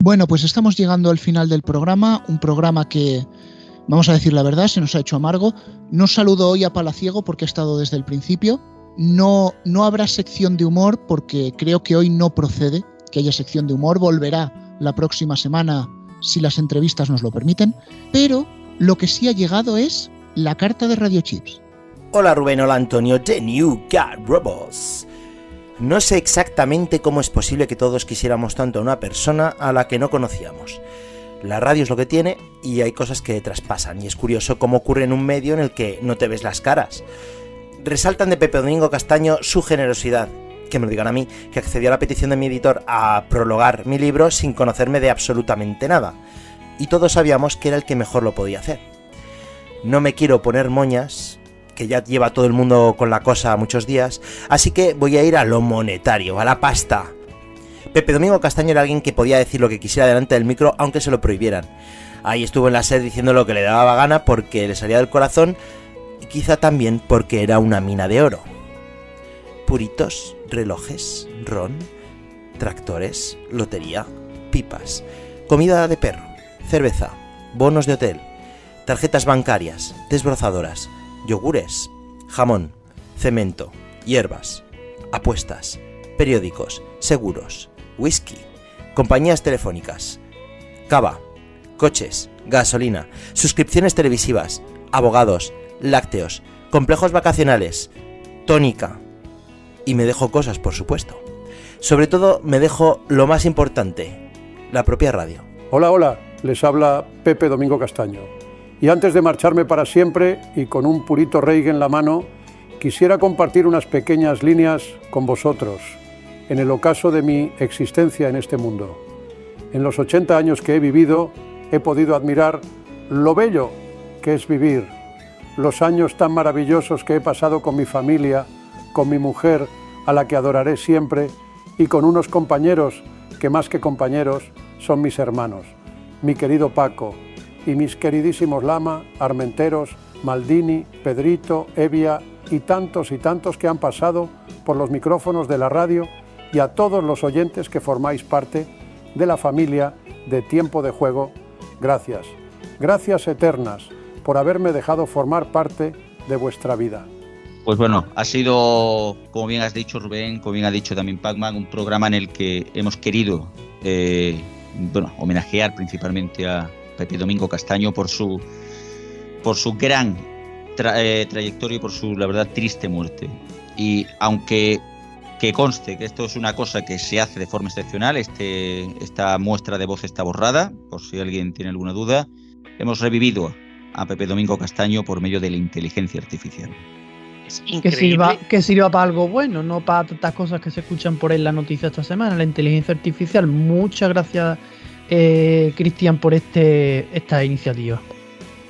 Bueno, pues estamos llegando al final del programa, un programa que, vamos a decir la verdad, se nos ha hecho amargo. No saludo hoy a Palaciego porque ha estado desde el principio. No, no habrá sección de humor porque creo que hoy no procede que haya sección de humor. Volverá la próxima semana si las entrevistas nos lo permiten. Pero lo que sí ha llegado es la carta de Radio Chips. Hola Rubén, hola Antonio, The New God Robots. No sé exactamente cómo es posible que todos quisiéramos tanto a una persona a la que no conocíamos. La radio es lo que tiene y hay cosas que traspasan y es curioso cómo ocurre en un medio en el que no te ves las caras. Resaltan de Pepe Domingo Castaño su generosidad, que me lo digan a mí, que accedió a la petición de mi editor a prologar mi libro sin conocerme de absolutamente nada. Y todos sabíamos que era el que mejor lo podía hacer. No me quiero poner moñas, que ya lleva todo el mundo con la cosa muchos días, así que voy a ir a lo monetario, a la pasta. Pepe Domingo Castaño era alguien que podía decir lo que quisiera delante del micro aunque se lo prohibieran. Ahí estuvo en la sed diciendo lo que le daba gana porque le salía del corazón y quizá también porque era una mina de oro. Puritos, relojes, ron, tractores, lotería, pipas, comida de perro, cerveza, bonos de hotel, tarjetas bancarias, desbrozadoras, yogures, jamón, cemento, hierbas, apuestas, periódicos, seguros, whisky, compañías telefónicas, cava, coches, gasolina, suscripciones televisivas, abogados, lácteos, complejos vacacionales, tónica. Y me dejo cosas, por supuesto. Sobre todo me dejo lo más importante, la propia radio. Hola, hola, les habla Pepe Domingo Castaño. Y antes de marcharme para siempre y con un purito rey en la mano, quisiera compartir unas pequeñas líneas con vosotros en el ocaso de mi existencia en este mundo. En los 80 años que he vivido, he podido admirar lo bello que es vivir, los años tan maravillosos que he pasado con mi familia, con mi mujer, a la que adoraré siempre, y con unos compañeros que más que compañeros son mis hermanos, mi querido Paco y mis queridísimos Lama, Armenteros, Maldini, Pedrito, Evia y tantos y tantos que han pasado por los micrófonos de la radio y a todos los oyentes que formáis parte de la familia de Tiempo de Juego, gracias. Gracias eternas por haberme dejado formar parte de vuestra vida. Pues bueno, ha sido, como bien has dicho Rubén, como bien ha dicho también Pacman, un programa en el que hemos querido eh, bueno, homenajear principalmente a Pepe Domingo Castaño por su, por su gran eh, trayectoria y por su, la verdad, triste muerte. Y aunque que conste que esto es una cosa que se hace de forma excepcional, este, esta muestra de voz está borrada, por si alguien tiene alguna duda, hemos revivido a Pepe Domingo Castaño por medio de la inteligencia artificial. Que sirva, que sirva para algo bueno, no para tantas cosas que se escuchan por ahí en la noticia esta semana. La inteligencia artificial. Muchas gracias, eh, Cristian, por este, esta iniciativa.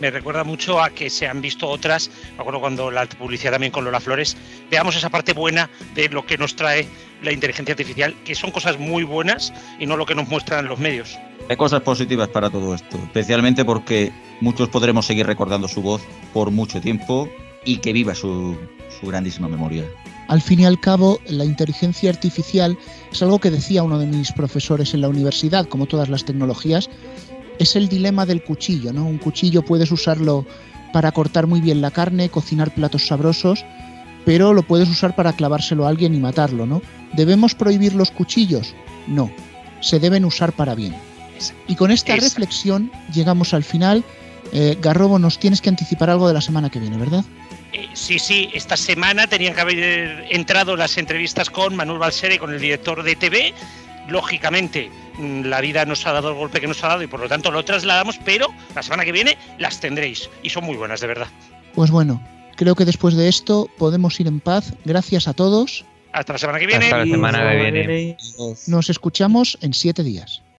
Me recuerda mucho a que se han visto otras, me acuerdo cuando la publicidad también con Lola Flores, veamos esa parte buena de lo que nos trae la inteligencia artificial, que son cosas muy buenas y no lo que nos muestran los medios. Hay cosas positivas para todo esto, especialmente porque muchos podremos seguir recordando su voz por mucho tiempo y que viva su, su grandísima memoria. Al fin y al cabo, la inteligencia artificial es algo que decía uno de mis profesores en la universidad, como todas las tecnologías, es el dilema del cuchillo, ¿no? Un cuchillo puedes usarlo para cortar muy bien la carne, cocinar platos sabrosos, pero lo puedes usar para clavárselo a alguien y matarlo, ¿no? ¿Debemos prohibir los cuchillos? No, se deben usar para bien. Y con esta reflexión llegamos al final. Eh, Garrobo, nos tienes que anticipar algo de la semana que viene, ¿verdad? Eh, sí, sí, esta semana tenían que haber entrado las entrevistas con Manuel Balsere, con el director de TV. Lógicamente, mm, la vida nos ha dado el golpe que nos ha dado y por lo tanto lo trasladamos, pero la semana que viene las tendréis y son muy buenas, de verdad. Pues bueno, creo que después de esto podemos ir en paz. Gracias a todos. Hasta la semana que viene. Hasta la semana que viene. Nos escuchamos en siete días.